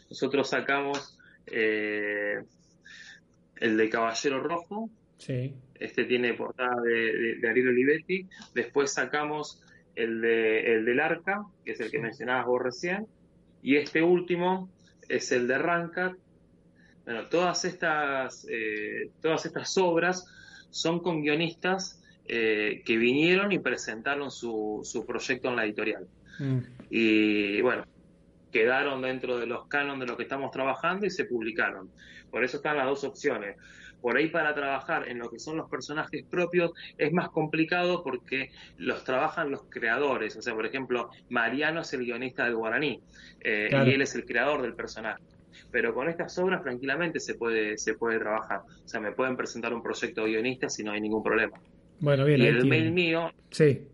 Nosotros sacamos eh, el de Caballero Rojo, Sí. este tiene portada de, de, de Ariel Olivetti. Después sacamos el, de, el del Arca, que es el que mencionabas vos recién. Y este último es el de Rancat. Bueno, todas estas, eh, todas estas obras son con guionistas eh, que vinieron y presentaron su, su proyecto en la editorial. Mm. Y bueno, quedaron dentro de los canon de lo que estamos trabajando y se publicaron. Por eso están las dos opciones. Por ahí para trabajar en lo que son los personajes propios es más complicado porque los trabajan los creadores. O sea, por ejemplo, Mariano es el guionista del guaraní eh, Claro. y él es el creador del personaje. Pero con estas obras tranquilamente se puede, se puede trabajar. O sea, me pueden presentar un proyecto de guionista si no hay ningún problema. Bueno, bien. y el mail mío, Sí.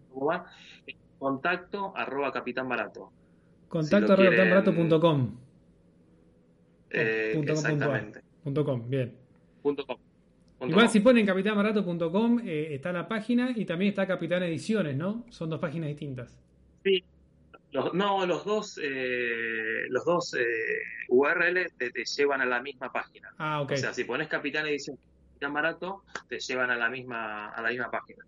contacto arroba capitán barato. Contacto lo arroba quieren- capitánbarato.com. Eh, punto com, punto exactamente. ar. Punto com, bien. Punto com. Igual com. si ponen capitánbarato.com eh, está la página y también está Capitán Ediciones, ¿no? Son dos páginas distintas. Sí. Los- no, los dos, eh, los dos eh, URL te, te llevan a la misma página. Ah, ok. O sea, si pones Capitán Edición Capitán Barato, te llevan a la misma, a la misma página.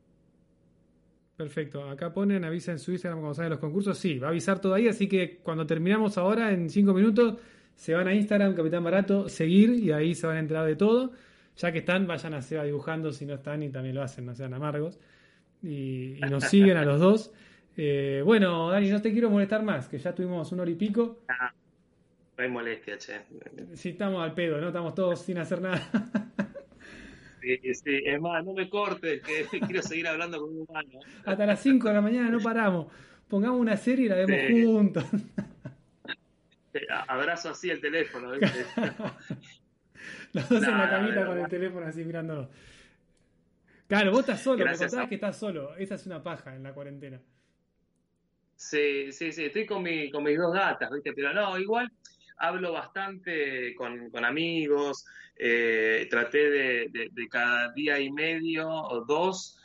Perfecto. Acá ponen, avisa en su Instagram cuando salen los concursos. Sí, va a avisar todo ahí, así que cuando terminamos ahora, en cinco minutos, se van a Instagram, Capitán Barato, seguir y ahí se van a enterar de todo. Ya que están, vayan a Seba dibujando, si no están y también lo hacen, no sean amargos. Y, y nos siguen a los dos. Eh, bueno, Dani, no te quiero molestar más, que ya tuvimos una hora y pico. No hay molestia, che. Si estamos al pedo, ¿no? Estamos todos sin hacer nada. Sí, sí, es más, no me cortes, que quiero seguir hablando con un humano. Hasta las 5 de la mañana no paramos. Pongamos una serie y la vemos Sí. juntos. Abrazo así el teléfono, ¿viste? Los dos en la camita con el teléfono así mirándonos. Claro, vos estás solo, me Gracias contabas a- que estás solo. Esa es una paja en la cuarentena. Sí, sí, sí, estoy con, mi, con mis dos gatas, ¿viste? Pero no, igual hablo bastante con, con amigos, eh, traté de, de- de cada día y medio o dos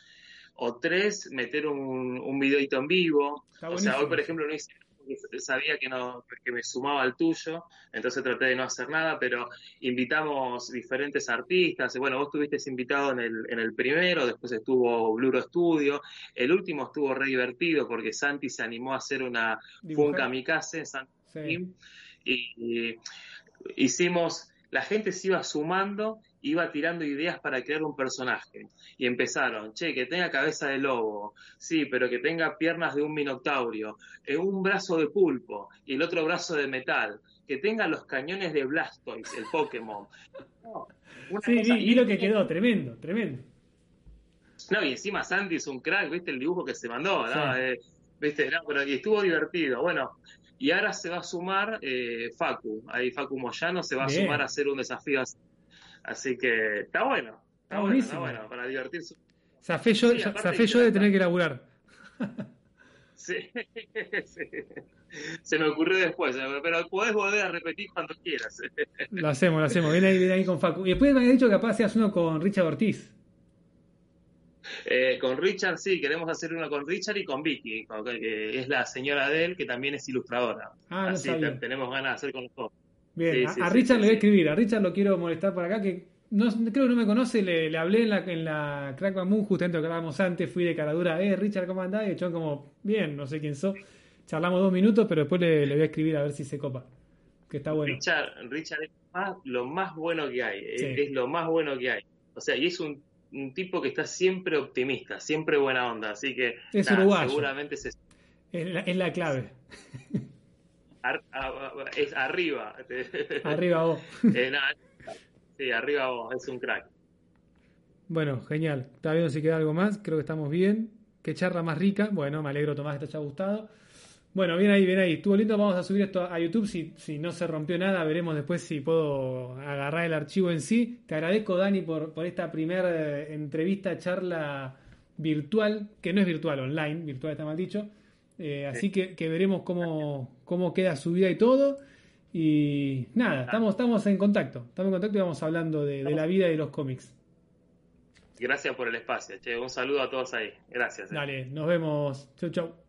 o tres meter un, un videito en vivo. O sea, hoy por ejemplo no hice porque sabía que no que me sumaba al tuyo, entonces traté de no hacer nada, pero invitamos diferentes artistas. Bueno, vos estuviste invitado en el, en el primero, después estuvo Bluro Studio, el último estuvo re divertido porque Santi se animó a hacer una Dibujar. kamikaze, Santi Sí. Y, y hicimos, la gente se iba sumando, iba tirando ideas para crear un personaje. Y empezaron, che, que tenga cabeza de lobo, sí, pero que tenga piernas de un minotaurio, eh, un brazo de pulpo y el otro brazo de metal, que tenga los cañones de Blastoise, el Pokémon. No, Sí, cosa- vi lo que quedó, tremendo, tremendo. No, y encima Santi es un crack, ¿viste? El dibujo que se mandó, ¿no? Sí. Eh, ¿Viste? No, pero y estuvo divertido. Bueno, y ahora se va a sumar eh, Facu, ahí Facu Moyano se va a sumar a hacer un desafío así. Así que está bueno, está, Está bueno, está bueno, para divertirse. Zafé yo, Sí, zafé yo de tener que laburar. Sí, sí. Se me ocurrió después, eh, pero podés volver a repetir cuando quieras. Lo hacemos, lo hacemos. Viene ahí, viene ahí con Facu. Y después me había dicho que capaz seas uno con Richard Ortiz. Eh, con Richard, sí, queremos hacer uno con Richard y con Vicky, que es la señora de él, que también es ilustradora. Ah, no Así sabía. tenemos ganas de hacer con los dos. Bien, Sí, a, sí, a sí, Richard sí, le voy a escribir. A Richard lo quiero molestar por acá, que no, creo que no me conoce. Le, le hablé en la, en la Crack Moon, justamente lo que hablábamos antes. Fui de caradura, eh, Richard, ¿cómo andás? Y el chabón como, bien, no sé quién sos. Charlamos dos minutos, pero después le, le voy a escribir a ver si se copa. Que está bueno. Richard, Richard es más- lo más bueno que hay, es, Sí. es lo más bueno que hay. O sea, y es un, un tipo que está siempre optimista, siempre buena onda, así que Es nada, uruguayo. seguramente se, Es la, es la clave. ar- es arriba. Arriba vos. Eh, nada, sí, arriba vos, es un crack. Bueno, genial. Está viendo si queda algo más. Creo que estamos bien. Qué charla más rica. Bueno, me alegro, Tomás, que te haya gustado. Bueno, bien ahí, bien ahí. Estuvo lindo. Vamos a subir esto a YouTube. Si, si no se rompió nada, veremos después si puedo agarrar el archivo en sí. Te agradezco, Dani, por, por esta primera eh, entrevista, charla virtual, que no es virtual, online. Virtual está mal dicho. Eh, así que, que veremos cómo, cómo queda subida y todo. Y nada, estamos, estamos en contacto. Estamos en contacto y vamos hablando de, de la vida y de los cómics. Gracias por el espacio, che. Un saludo a todos ahí. Gracias. eh. Dale, nos vemos. Chau, chau.